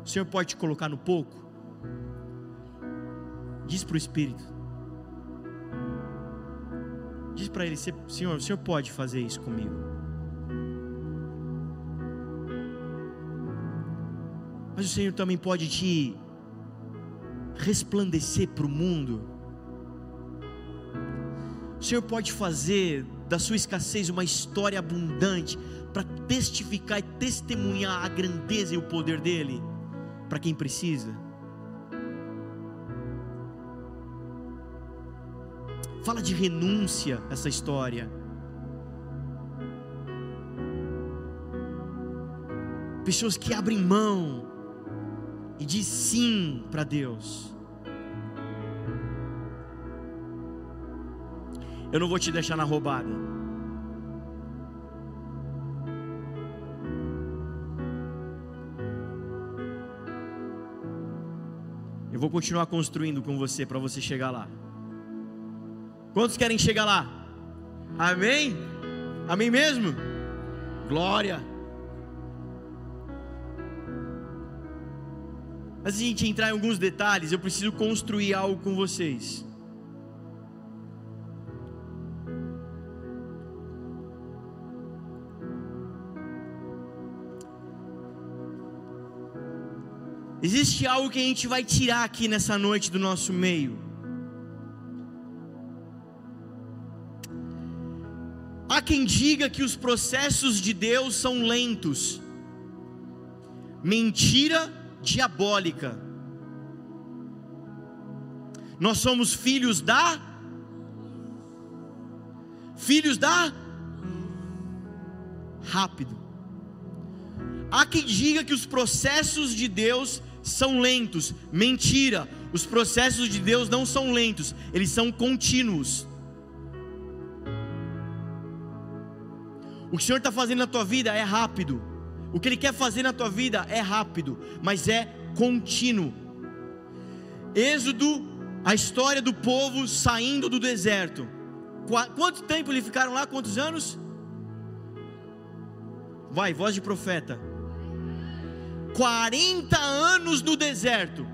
O Senhor pode te colocar no pouco? Diz para o Espírito. Diz para ele: Senhor, o Senhor pode fazer isso comigo. Mas o Senhor também pode te resplandecer para o mundo. O Senhor pode fazer da sua escassez uma história abundante para testificar e testemunhar a grandeza e o poder dele para quem precisa. Fala de renúncia essa história. Pessoas que abrem mão e diz sim para Deus. Eu não vou te deixar na roubada. Eu vou continuar construindo com você para você chegar lá. Quantos querem chegar lá? Amém? Amém mesmo? Glória. De a gente entrar em alguns detalhes, eu preciso construir algo com vocês. Existe algo que a gente vai tirar aqui nessa noite do nosso meio. Há quem diga que os processos de Deus são lentos. Mentira diabólica. Nós somos filhos da filhos da rápido. Há quem diga que os processos de Deus são lentos. Mentira. Os processos de Deus não são lentos, eles são contínuos. O que o Senhor está fazendo na tua vida é rápido. O que Ele quer fazer na tua vida é rápido, mas é contínuo. Êxodo, a história do povo saindo do deserto. Quanto tempo eles ficaram lá? Quantos anos? Vai, voz de profeta. 40 anos no deserto.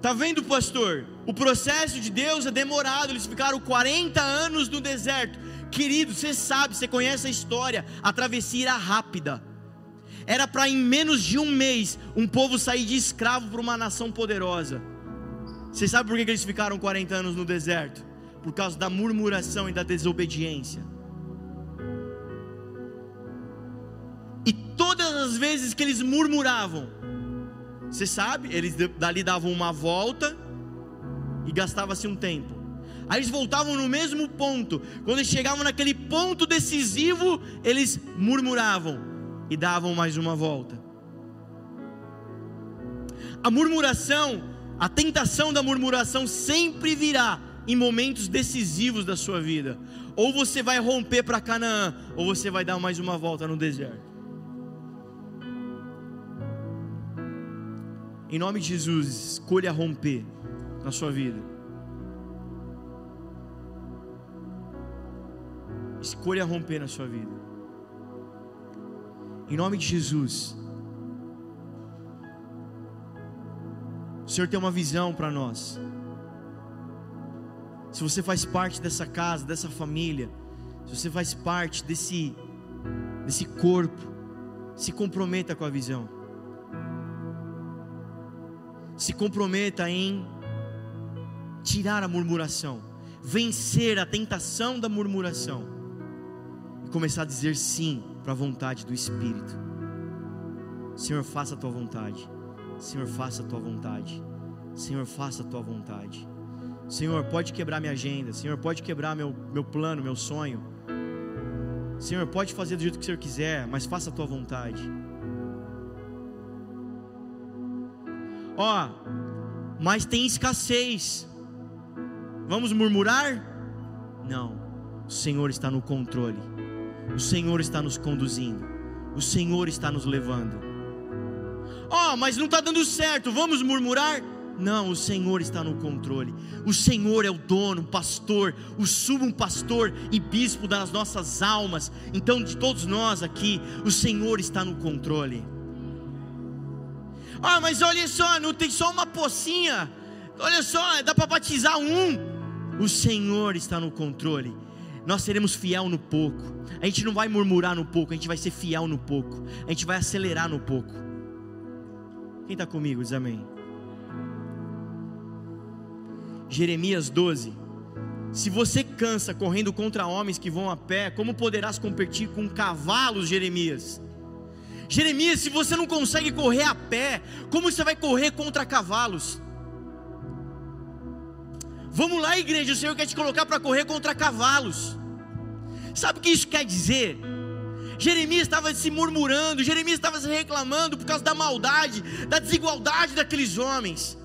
Tá vendo, pastor? O processo de Deus é demorado. Eles ficaram 40 anos no deserto. Querido, você sabe, você conhece a história. A travessia era rápida. Era para em menos de um mês um povo sair de escravo para uma nação poderosa. Você sabe por que eles ficaram 40 anos no deserto? Por causa da murmuração e da desobediência. E todas as vezes que eles murmuravam, você sabe, eles dali davam uma volta e gastava-se um tempo. Aí eles voltavam no mesmo ponto. Quando eles chegavam naquele ponto decisivo, eles murmuravam e davam mais uma volta. A murmuração, a tentação da murmuração sempre virá em momentos decisivos da sua vida. Ou você vai romper para Canaã, ou você vai dar mais uma volta no deserto. Em nome de Jesus, escolha romper na sua vida. Escolha romper na sua vida. Em nome de Jesus. O Senhor tem uma visão para nós. Se você faz parte dessa casa, dessa família, se você faz parte desse desse corpo, se comprometa com a visão se comprometa em tirar a murmuração, vencer a tentação da murmuração e começar a dizer sim para a vontade do Espírito. Senhor, faça a tua vontade. Senhor, faça a tua vontade. Senhor, faça a tua vontade. Senhor, pode quebrar minha agenda. Senhor, pode quebrar meu, meu plano, meu sonho. Senhor, pode fazer do jeito que o Senhor quiser, mas faça a tua vontade. Ó, mas tem escassez. Vamos murmurar? Não. O Senhor está no controle. O Senhor está nos conduzindo. O Senhor está nos levando. Oh, mas não está dando certo. Vamos murmurar? Não, o Senhor está no controle. O Senhor é o dono, o pastor, o sumo pastor e bispo das nossas almas. Então, de todos nós aqui, o Senhor está no controle. Ah, mas olha só, não tem só uma pocinha. Olha só, dá para batizar um. O Senhor está no controle. Nós seremos fiel no pouco. A gente não vai murmurar no pouco, a gente vai ser fiel no pouco. A gente vai acelerar no pouco. Quem está comigo? Diz amém. Jeremias 12, Se você cansa correndo contra homens que vão a pé, como poderás competir com cavalos, Jeremias? Jeremias, se você não consegue correr a pé, como você vai correr contra cavalos? Vamos lá, igreja, o Senhor quer te colocar para correr contra cavalos. Sabe o que isso quer dizer? Jeremias estava se murmurando, Jeremias estava se reclamando por causa da maldade, da desigualdade daqueles homens.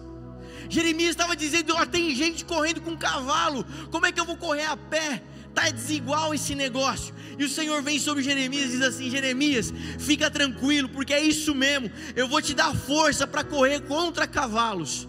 Jeremias estava dizendo: ó, tem gente correndo com cavalo, como é que eu vou correr a pé? Está desigual esse negócio. E o Senhor vem sobre Jeremias e diz assim: Jeremias, fica tranquilo, porque é isso mesmo. Eu vou te dar força para correr contra cavalos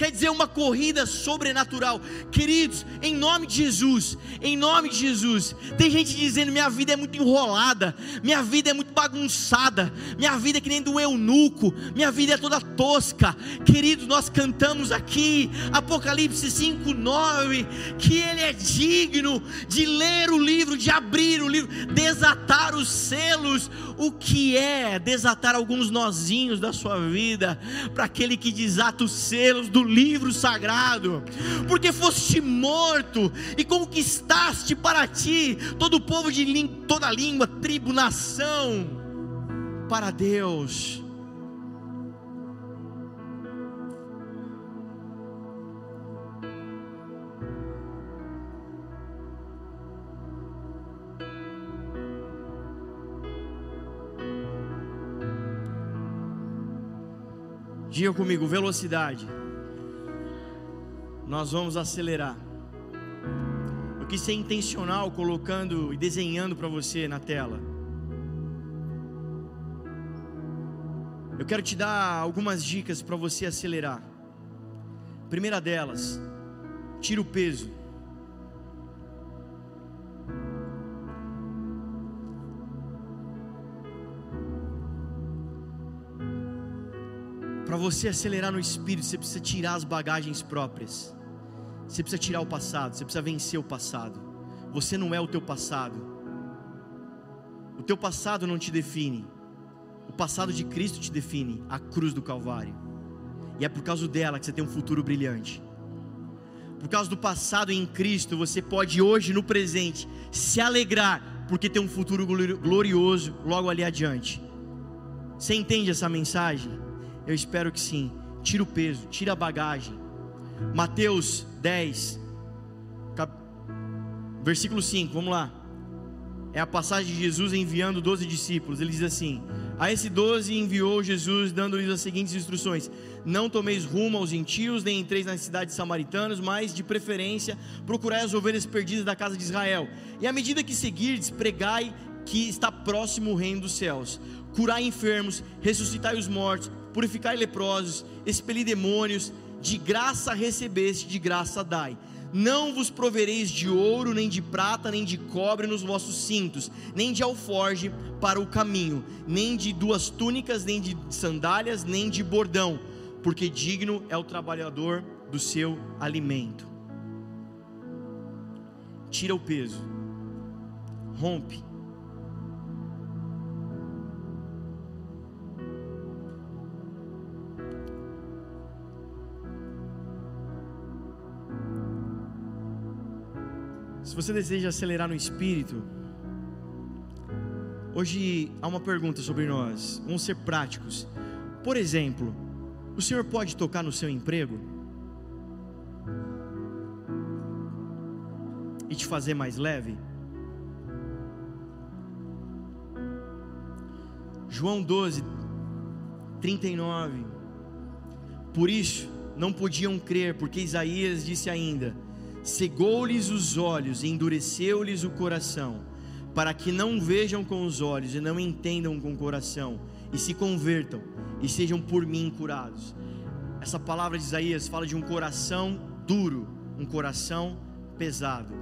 quer dizer uma corrida sobrenatural. Queridos, em nome de Jesus, em nome de Jesus, tem gente dizendo: minha vida é muito enrolada, minha vida é muito bagunçada, minha vida é que nem do eunuco, minha vida é toda tosca. Queridos, nós cantamos aqui, Apocalipse 5, 9, que Ele é digno de ler o livro, de abrir o livro, desatar os selos. O que é desatar alguns nozinhos da sua vida, para aquele que desata os selos do livro sagrado, porque foste morto e conquistaste para ti todo o povo de toda língua, tribo, nação, para Deus. Diga comigo, velocidade nós vamos acelerar. Eu quis ser intencional colocando e desenhando para você na tela. Eu quero te dar algumas dicas para você acelerar. Primeira delas, tira o peso. Para você acelerar no espírito, você precisa tirar as bagagens próprias. Você precisa tirar o passado, você precisa vencer o passado. Você não é o teu passado. O teu passado não te define. O passado de Cristo te define, a cruz do Calvário. E é por causa dela que você tem um futuro brilhante. Por causa do passado em Cristo, você pode hoje no presente se alegrar, porque tem um futuro glorioso logo ali adiante. Você entende essa mensagem? Eu espero que sim. Tira o peso, tira a bagagem. Mateus 10, cap... versículo 5, vamos lá. É a passagem de Jesus enviando 12 discípulos. Ele diz assim: A esse 12 enviou Jesus, dando-lhes as seguintes instruções: Não tomeis rumo aos gentios, nem entreis nas cidades samaritanas, mas de preferência procurai as ovelhas perdidas da casa de Israel. E à medida que seguirdes, pregai que está próximo o reino dos céus. Curai enfermos, ressuscitai os mortos, purificai leprosos, expeli demônios de graça recebeste, de graça dai. Não vos provereis de ouro, nem de prata, nem de cobre nos vossos cintos, nem de alforge para o caminho, nem de duas túnicas, nem de sandálias, nem de bordão, porque digno é o trabalhador do seu alimento. Tira o peso, rompe, Se você deseja acelerar no espírito, hoje há uma pergunta sobre nós. Vamos ser práticos. Por exemplo, o Senhor pode tocar no seu emprego e te fazer mais leve? João 12, 39. Por isso não podiam crer, porque Isaías disse ainda: cegou-lhes os olhos e endureceu-lhes o coração, para que não vejam com os olhos e não entendam com o coração, e se convertam e sejam por mim curados. Essa palavra de Isaías fala de um coração duro, um coração pesado.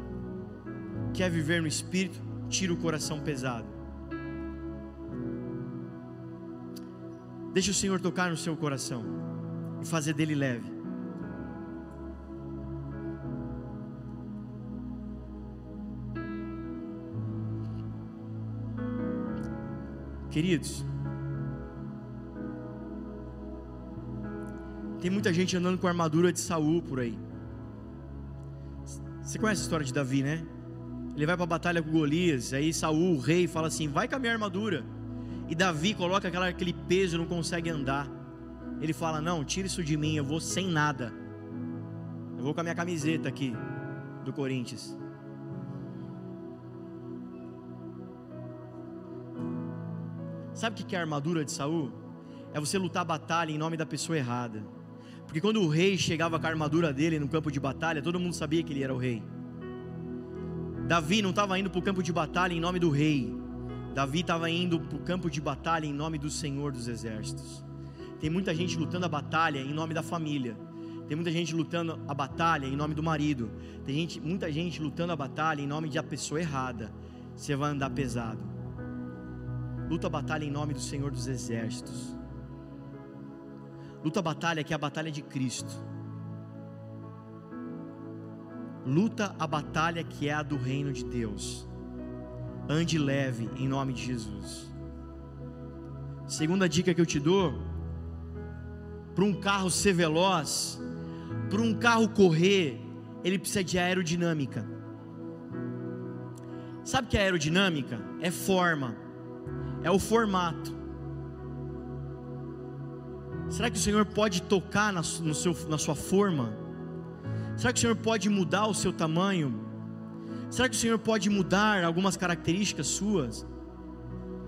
Quer viver no espírito? Tira o coração pesado. Deixa o Senhor tocar no seu coração e fazer dele leve. Queridos, tem muita gente andando com armadura de Saul por aí. Você conhece a história de Davi, né? Ele vai para a batalha com Golias, aí Saul, o rei, fala assim: "Vai com a minha armadura". E Davi coloca aquela, aquele peso, não consegue andar. Ele fala: "Não, tira isso de mim, eu vou sem nada. Eu vou com a minha camiseta aqui do Corinthians". Sabe o que é a armadura de Saul? É você lutar a batalha em nome da pessoa errada. Porque quando o rei chegava com a armadura dele no campo de batalha, todo mundo sabia que ele era o rei. Davi não estava indo para o campo de batalha em nome do rei. Davi estava indo para o campo de batalha em nome do Senhor dos Exércitos. Tem muita gente lutando a batalha em nome da família. Tem muita gente lutando a batalha em nome do marido. Tem gente, muita gente lutando a batalha em nome da pessoa errada. Você vai andar pesado. Luta a batalha em nome do Senhor dos Exércitos. Luta a batalha que é a batalha de Cristo. Luta a batalha que é a do reino de Deus. Ande leve em nome de Jesus. Segunda dica que eu te dou: para um carro ser veloz, para um carro correr, ele precisa de aerodinâmica. Sabe o que é aerodinâmica? É forma, é o formato. Será que o Senhor pode tocar na, no seu, na sua forma? Será que o Senhor pode mudar o seu tamanho? Será que o Senhor pode mudar algumas características suas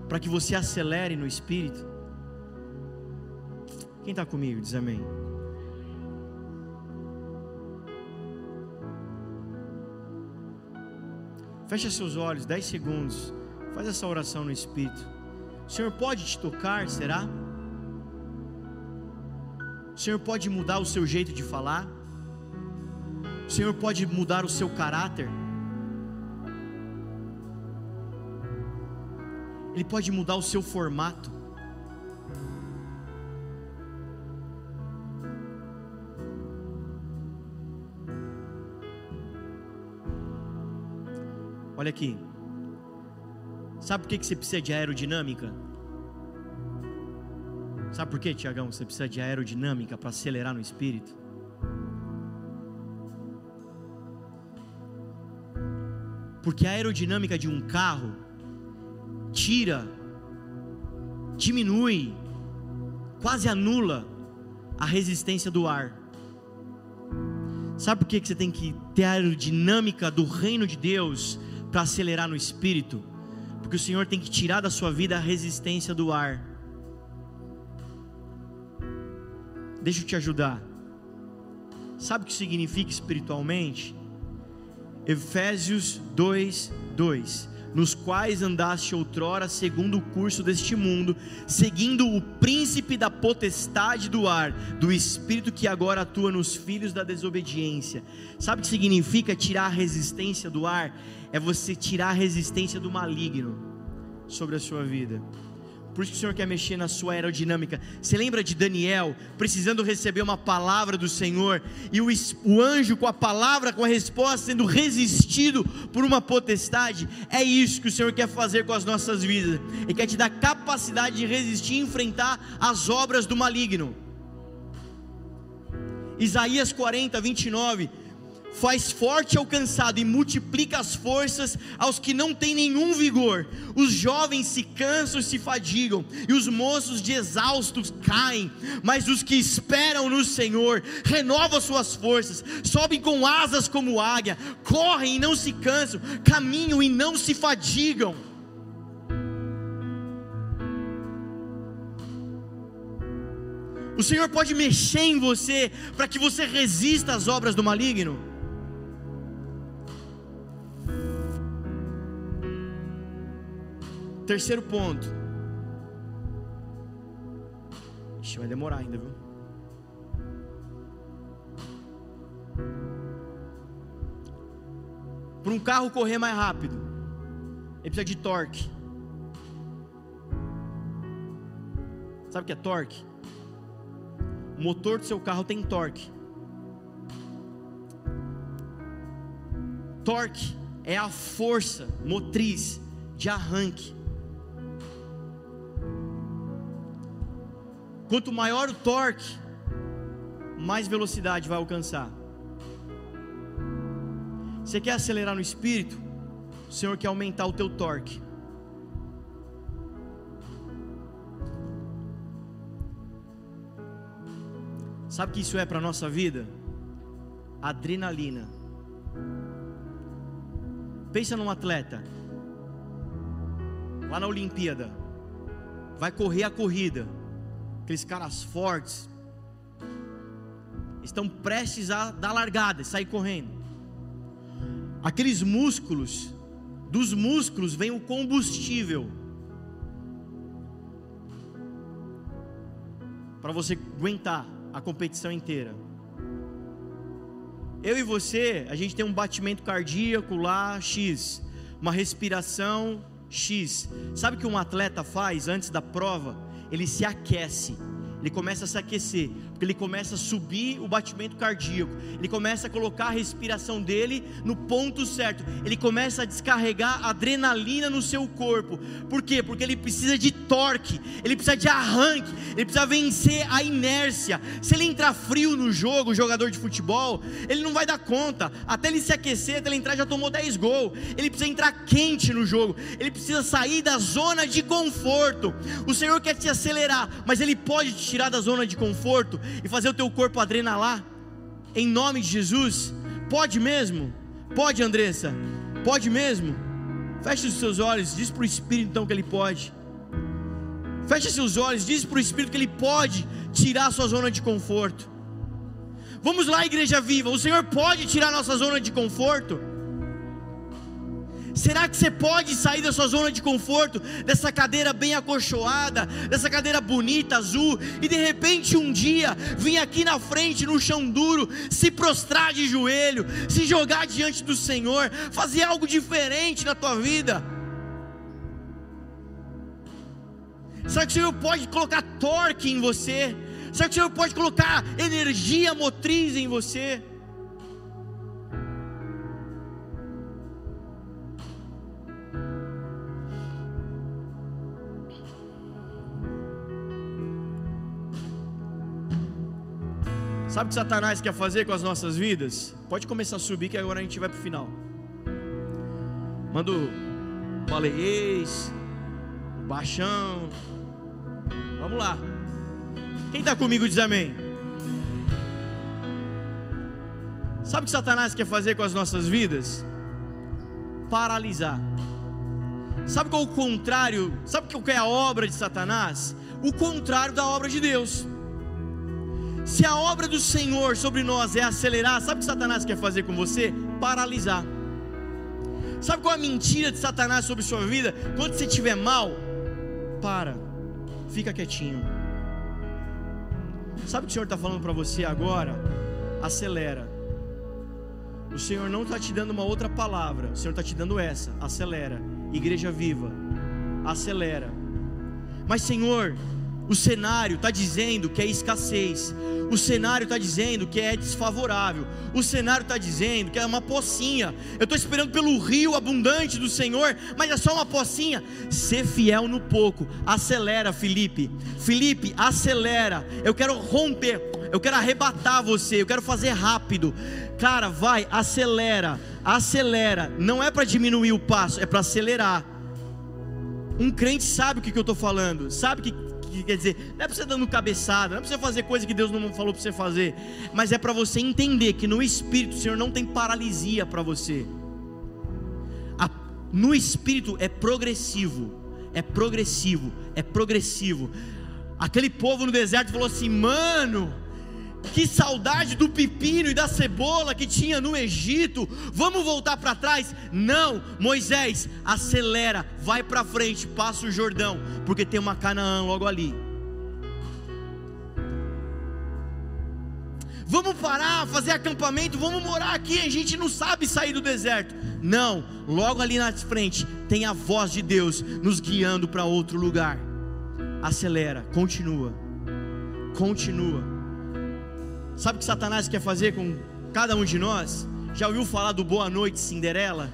para que você acelere no espírito? Quem está comigo diz amém. Feche seus olhos, 10 segundos. Faz essa oração no espírito. O Senhor pode te tocar, será? O Senhor pode mudar o seu jeito de falar? O Senhor pode mudar o seu caráter? Ele pode mudar o seu formato? Olha aqui. Sabe por que você precisa de aerodinâmica? Sabe por que, Tiagão, você precisa de aerodinâmica para acelerar no espírito? Porque a aerodinâmica de um carro tira, diminui, quase anula a resistência do ar. Sabe por que você tem que ter a aerodinâmica do reino de Deus para acelerar no espírito? Porque o Senhor tem que tirar da sua vida a resistência do ar. Deixa eu te ajudar. Sabe o que significa espiritualmente? Efésios 2, 2 nos quais andaste outrora segundo o curso deste mundo, seguindo o príncipe da potestade do ar, do espírito que agora atua nos filhos da desobediência. Sabe o que significa tirar a resistência do ar? É você tirar a resistência do maligno sobre a sua vida. Por isso que o Senhor quer mexer na sua aerodinâmica. Você lembra de Daniel precisando receber uma palavra do Senhor e o, o, anjo com a palavra, com a resposta sendo resistido por uma potestade? É isso que o Senhor quer fazer com as nossas vidas. Ele quer te dar capacidade de resistir e enfrentar as obras do maligno. Isaías 40, 29 faz forte ao cansado e multiplica as forças aos que não têm nenhum vigor. Os jovens se cansam e se fadigam, e os moços de exaustos caem, mas os que esperam no Senhor renovam suas forças, sobem com asas como águia, correm e não se cansam, caminham e não se fadigam. O Senhor pode mexer em você para que você resista às obras do maligno. Terceiro ponto. Ixi, vai demorar ainda, viu? Para um carro correr mais rápido, ele precisa de torque. Sabe o que é torque? O motor do seu carro tem torque. Torque é a força motriz de arranque Quanto maior o torque, mais velocidade vai alcançar. Você quer acelerar no espírito? O Senhor quer aumentar o teu torque. Sabe o que isso é para a nossa vida? Adrenalina. Pensa num atleta, lá na Olimpíada, vai correr a corrida, aqueles caras fortes, estão prestes a dar largada e sair correndo. Aqueles músculos, dos músculos vem o combustível para você aguentar a competição inteira. Eu e você, a gente tem um batimento cardíaco lá X, uma respiração X. Sabe o que um atleta faz antes da prova? Ele se aquece ele começa a se aquecer, porque ele começa a subir o batimento cardíaco, ele começa a colocar a respiração dele no ponto certo, ele começa a descarregar adrenalina no seu corpo. Por quê? Porque ele precisa de torque, ele precisa de arranque, ele precisa vencer a inércia. Se ele entrar frio no jogo, jogador de futebol, ele não vai dar conta. Até ele se aquecer, até ele entrar já tomou 10 gols. Ele precisa entrar quente no jogo, ele precisa sair da zona de conforto. O Senhor quer te acelerar, mas ele pode te tirar da zona de conforto e fazer o teu corpo adrenalar? Em nome de Jesus? Pode mesmo? Pode, Andressa? Pode mesmo? Feche os seus olhos, diz para o Espírito então que ele pode. Feche seus olhos, diz para o Espírito que ele pode tirar a sua zona de conforto. Vamos lá, igreja viva. O Senhor pode tirar a nossa zona de conforto. Será que você pode sair da sua zona de conforto, dessa cadeira bem acolchoada, dessa cadeira bonita, azul, e de repente um dia vir aqui na frente, no chão duro, se prostrar de joelho, se jogar diante do Senhor, fazer algo diferente na tua vida? Será que o Senhor pode colocar torque em você? Será que o Senhor pode colocar energia motriz em você? Sabe o que Satanás quer fazer com as nossas vidas? Pode começar a subir que agora a gente vai para o final. Manda o baleiês, o baixão. Vamos lá. Quem está comigo diz amém. Sabe o que Satanás quer fazer com as nossas vidas? Paralisar. Sabe qual é o contrário? Sabe qual é a obra de Satanás? O contrário da obra de Deus. Se a obra do Senhor sobre nós é acelerar, sabe o que Satanás quer fazer com você? Paralisar. Sabe qual é a mentira de Satanás sobre sua vida? Quando você estiver mal, para, fica quietinho. Sabe o que o Senhor está falando para você agora? Acelera. O Senhor não está te dando uma outra palavra, o Senhor está te dando essa: acelera. Igreja viva, acelera. Mas, Senhor, o cenário está dizendo que é escassez. O cenário está dizendo que é desfavorável. O cenário está dizendo que é uma pocinha. Eu estou esperando pelo rio abundante do Senhor, mas é só uma pocinha. Ser fiel no pouco. Acelera, Felipe. Felipe, acelera. Eu quero romper. Eu quero arrebatar você. Eu quero fazer rápido. Cara, vai, acelera. Acelera. Não é para diminuir o passo, é para acelerar. Um crente sabe o que, que eu estou falando. Sabe que que quer dizer, não é para você dando cabeçada, não é para você fazer coisa que Deus não falou para você fazer, mas é para você entender que no Espírito o Senhor não tem paralisia para você. A, no Espírito é progressivo, é progressivo, é progressivo. Aquele povo no deserto falou assim, mano, que saudade do pepino e da cebola que tinha no Egito. Vamos voltar para trás? Não, Moisés, acelera, vai para frente, passa o Jordão, porque tem uma Canaã logo ali. Vamos parar, fazer acampamento, vamos morar aqui. A gente não sabe sair do deserto. Não, logo ali na frente tem a voz de Deus nos guiando para outro lugar. Acelera, continua, continua. Sabe o que Satanás quer fazer com cada um de nós? Já ouviu falar do Boa Noite Cinderela?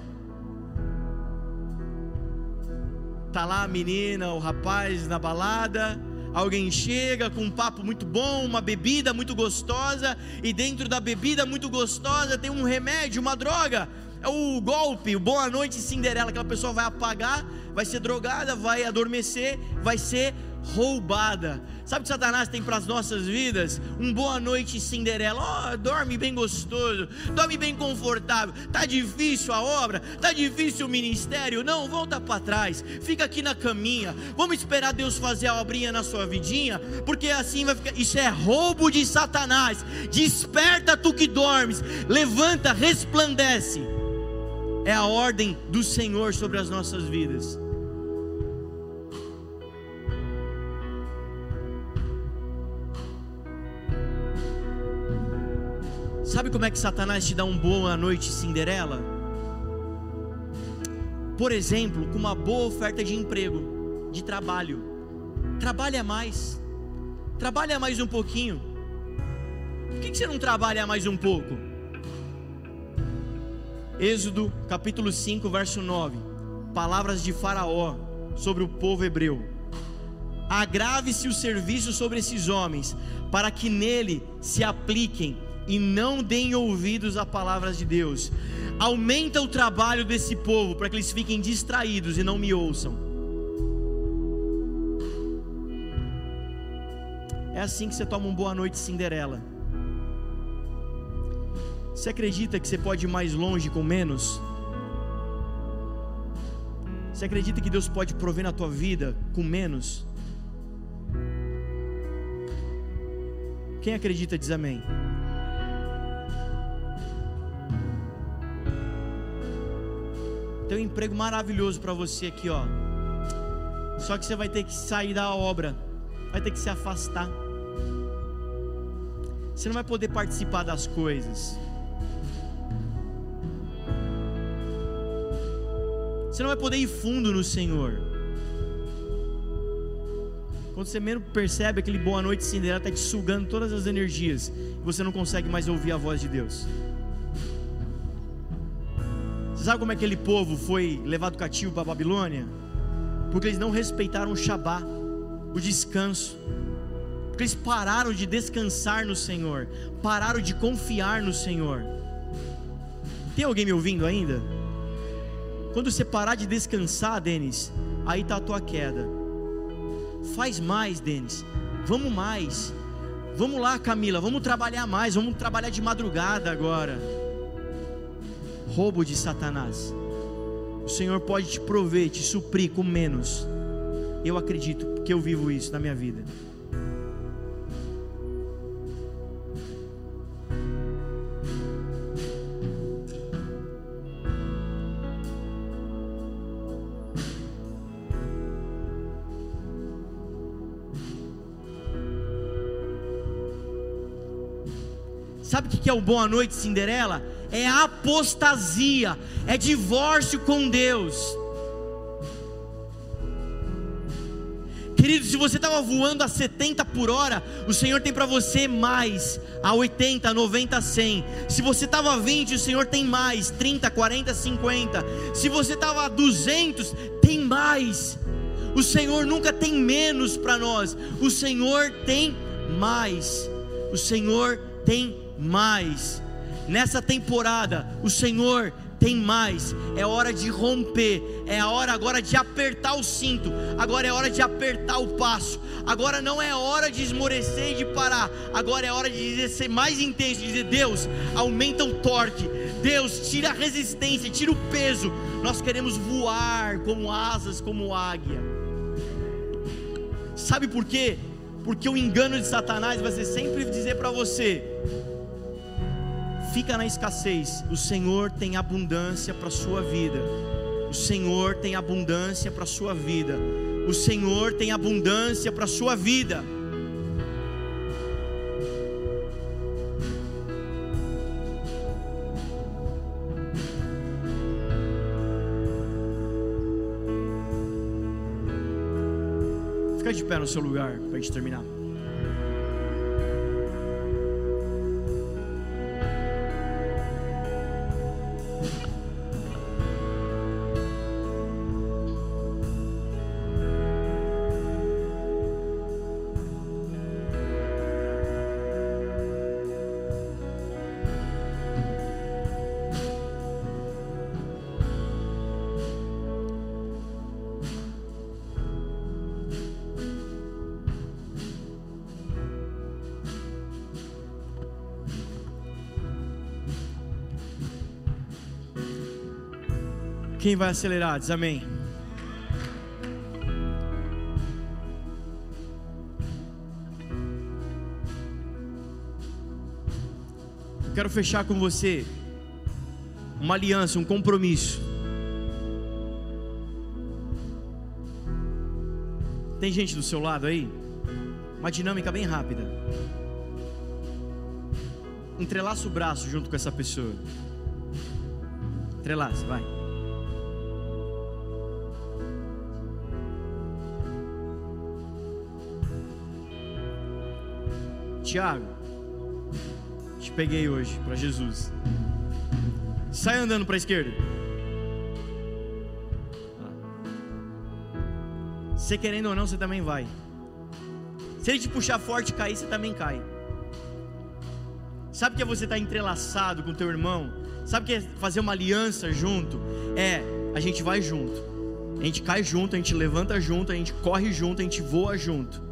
Tá lá a menina, o rapaz na balada, alguém chega com um papo muito bom, uma bebida muito gostosa, e dentro da bebida muito gostosa tem um remédio, uma droga. é o golpe, o boa noite Cinderela, aquela pessoa vai apagar, vai ser drogada, vai adormecer, vai ser roubada. Sabe o que Satanás tem para as nossas vidas? Um boa noite Cinderela. Oh, dorme bem gostoso, dorme bem confortável. Tá difícil a obra, tá difícil o ministério. Não, volta para trás. Fica aqui na caminha. Vamos esperar Deus fazer a obrinha na sua vidinha, porque assim vai ficar. Isso é roubo de Satanás. Desperta tu que dormes. Levanta, resplandece. É a ordem do Senhor sobre as nossas vidas. Sabe como é que Satanás te dá um boa noite Cinderela? Por exemplo, com uma boa oferta de emprego, de trabalho. Trabalha mais. Trabalha mais um pouquinho. Por que você não trabalha mais um pouco? Êxodo capítulo 5, verso 9. Palavras de Faraó sobre o povo hebreu. Agrave-se o serviço sobre esses homens, para que nele se apliquem e não deem ouvidos a palavras de Deus. Aumenta o trabalho desse povo para que eles fiquem distraídos e não me ouçam. É assim que você toma uma boa noite Cinderela. Você acredita que você pode ir mais longe com menos? Você acredita que Deus pode prover na tua vida com menos? Quem acredita diz amém. Tem um emprego maravilhoso para você aqui, ó. Só que você vai ter que sair da obra, vai ter que se afastar. Você não vai poder participar das coisas. Você não vai poder ir fundo no Senhor. Quando você menos percebe aquele boa noite Cinderela está te sugando todas as energias, você não consegue mais ouvir a voz de Deus. Sabe como é que aquele povo foi levado cativo para a Babilônia? Porque eles não respeitaram o Shabá, o descanso. Porque eles pararam de descansar no Senhor, pararam de confiar no Senhor. Tem alguém me ouvindo ainda? Quando você parar de descansar, Denis, aí está a tua queda. Faz mais, Denis. Vamos mais. Vamos lá, Camila. Vamos trabalhar mais. Vamos trabalhar de madrugada agora roubo de Satanás. O Senhor pode te prover, te suprir com menos. Eu acredito, porque eu vivo isso na minha vida. Sabe o que é o Boa Noite Cinderela? é apostasia, é divórcio com Deus. Querido, se você estava voando a 70 por hora, o Senhor tem para você mais, a 80, 90, 100. Se você estava a 20, o Senhor tem mais, 30, 40, 50. Se você estava a 200, tem mais. O Senhor nunca tem menos para nós, o Senhor tem mais. O Senhor tem mais. Nessa temporada, o Senhor tem mais. É hora de romper. É a hora agora de apertar o cinto. Agora é hora de apertar o passo. Agora não é hora de esmorecer e de parar. Agora é hora de dizer, ser mais intenso, de dizer: Deus, aumenta o torque. Deus, tira a resistência, tira o peso. Nós queremos voar como asas, como águia. Sabe por quê? Porque o engano de Satanás vai ser sempre dizer para você: fica na escassez, o Senhor tem abundância para a sua vida. O Senhor tem abundância para a sua vida. O Senhor tem abundância para a sua vida. Fica de pé no seu lugar para a gente terminar. Vai acelerar? Diz amém. Eu quero fechar com você uma aliança, um compromisso. Tem gente do seu lado aí? Uma dinâmica bem rápida. Entrelaça o braço junto com essa pessoa. Entrelaça, vai. Tiago, te peguei hoje para Jesus. Sai andando para a esquerda. Você querendo ou não, você também vai. Se ele te puxar forte e cair, você também cai. Sabe que é você estar tá entrelaçado com teu irmão? Sabe que é fazer uma aliança junto? É, a gente vai junto. A gente cai junto, a gente levanta junto, a gente corre junto, a gente voa junto.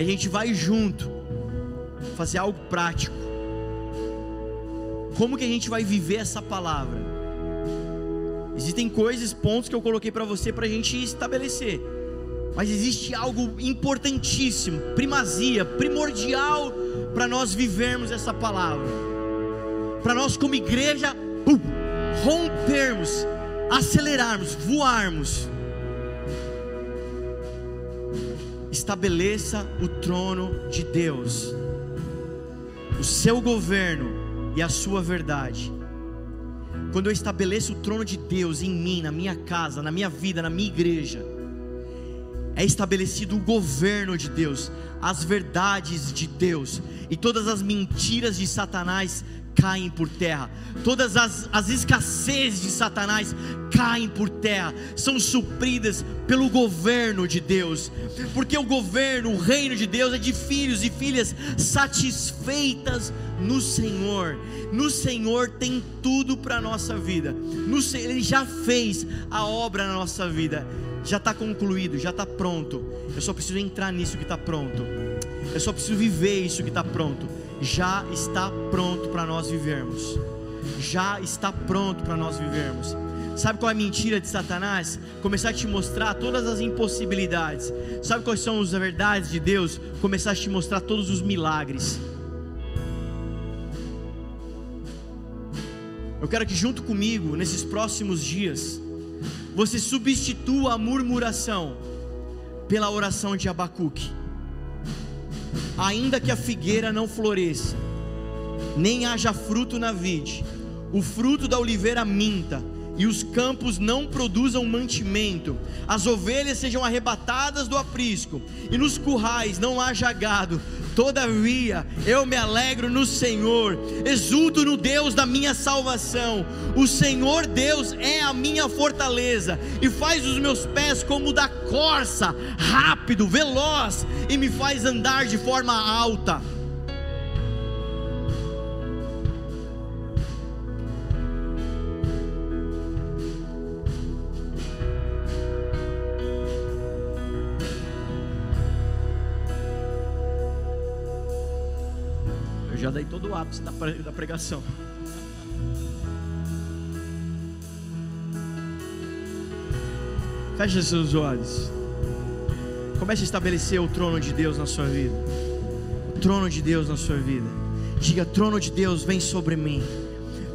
A gente vai junto fazer algo prático. Como que a gente vai viver essa palavra? Existem coisas, pontos que eu coloquei para você para a gente estabelecer. Mas existe algo importantíssimo, primazia, primordial para nós vivermos essa palavra. Para nós como igreja uh, rompermos, acelerarmos, voarmos. Estabeleça o trono de Deus o seu governo e a sua verdade. Quando eu estabeleço o trono de Deus em mim, na minha casa, na minha vida, na minha igreja, é estabelecido o governo de Deus, as verdades de Deus, e todas as mentiras de Satanás caem por terra, todas as, as escassez de Satanás caem por terra, são supridas pelo governo de Deus, porque o governo, o reino de Deus é de filhos e filhas satisfeitas no Senhor. No Senhor tem tudo para a nossa vida, no, Ele já fez a obra na nossa vida, já está concluído, já está pronto. Eu só preciso entrar nisso que está pronto, eu só preciso viver isso que está pronto já está pronto para nós vivermos. Já está pronto para nós vivermos. Sabe qual é a mentira de Satanás? Começar a te mostrar todas as impossibilidades. Sabe quais são as verdades de Deus? Começar a te mostrar todos os milagres. Eu quero que junto comigo, nesses próximos dias, você substitua a murmuração pela oração de Abacuque ainda que a figueira não floresça, nem haja fruto na vide, o fruto da oliveira minta, e os campos não produzam mantimento, as ovelhas sejam arrebatadas do aprisco, e nos currais não haja gado, Todavia, eu me alegro no Senhor, exulto no Deus da minha salvação. O Senhor Deus é a minha fortaleza e faz os meus pés como da corça, rápido, veloz, e me faz andar de forma alta. Ápice da pregação. Feche seus olhos. Comece a estabelecer o trono de Deus na sua vida. O trono de Deus na sua vida. Diga: trono de Deus, vem sobre mim.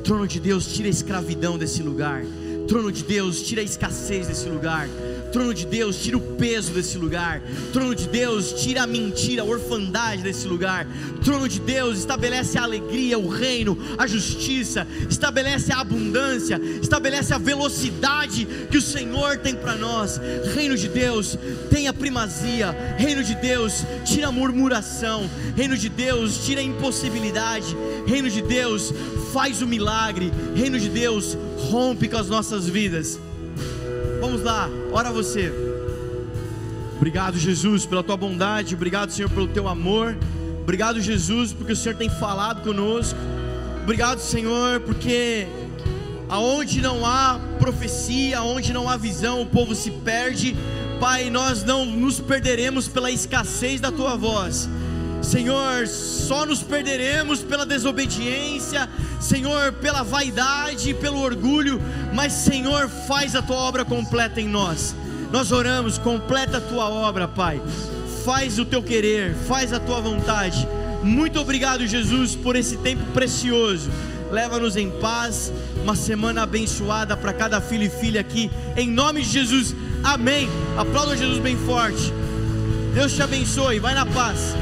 Trono de Deus, tira a escravidão desse lugar. Trono de Deus, tira a escassez desse lugar. Trono de Deus, tira o peso desse lugar. Trono de Deus, tira a mentira, a orfandade desse lugar. Trono de Deus, estabelece a alegria, o reino, a justiça, estabelece a abundância, estabelece a velocidade que o Senhor tem para nós. Reino de Deus, tenha primazia. Reino de Deus, tira a murmuração. Reino de Deus, tira a impossibilidade. Reino de Deus, faz o milagre. Reino de Deus, rompe com as nossas vidas. Vamos lá, ora você. Obrigado, Jesus, pela tua bondade. Obrigado, Senhor, pelo teu amor. Obrigado, Jesus, porque o Senhor tem falado conosco. Obrigado, Senhor, porque aonde não há profecia, aonde não há visão, o povo se perde. Pai, nós não nos perderemos pela escassez da tua voz Senhor, só nos perderemos pela desobediência, Senhor, pela vaidade, pelo orgulho, mas Senhor, faz a tua obra completa em nós. Nós oramos, completa a tua obra, Pai. Faz o teu querer, faz a tua vontade. Muito obrigado, Jesus, por esse tempo precioso. Leva-nos em paz, uma semana abençoada para cada filho e filha aqui, em nome de Jesus. Amém. Aplauda Jesus bem forte. Deus te abençoe. Vai na paz.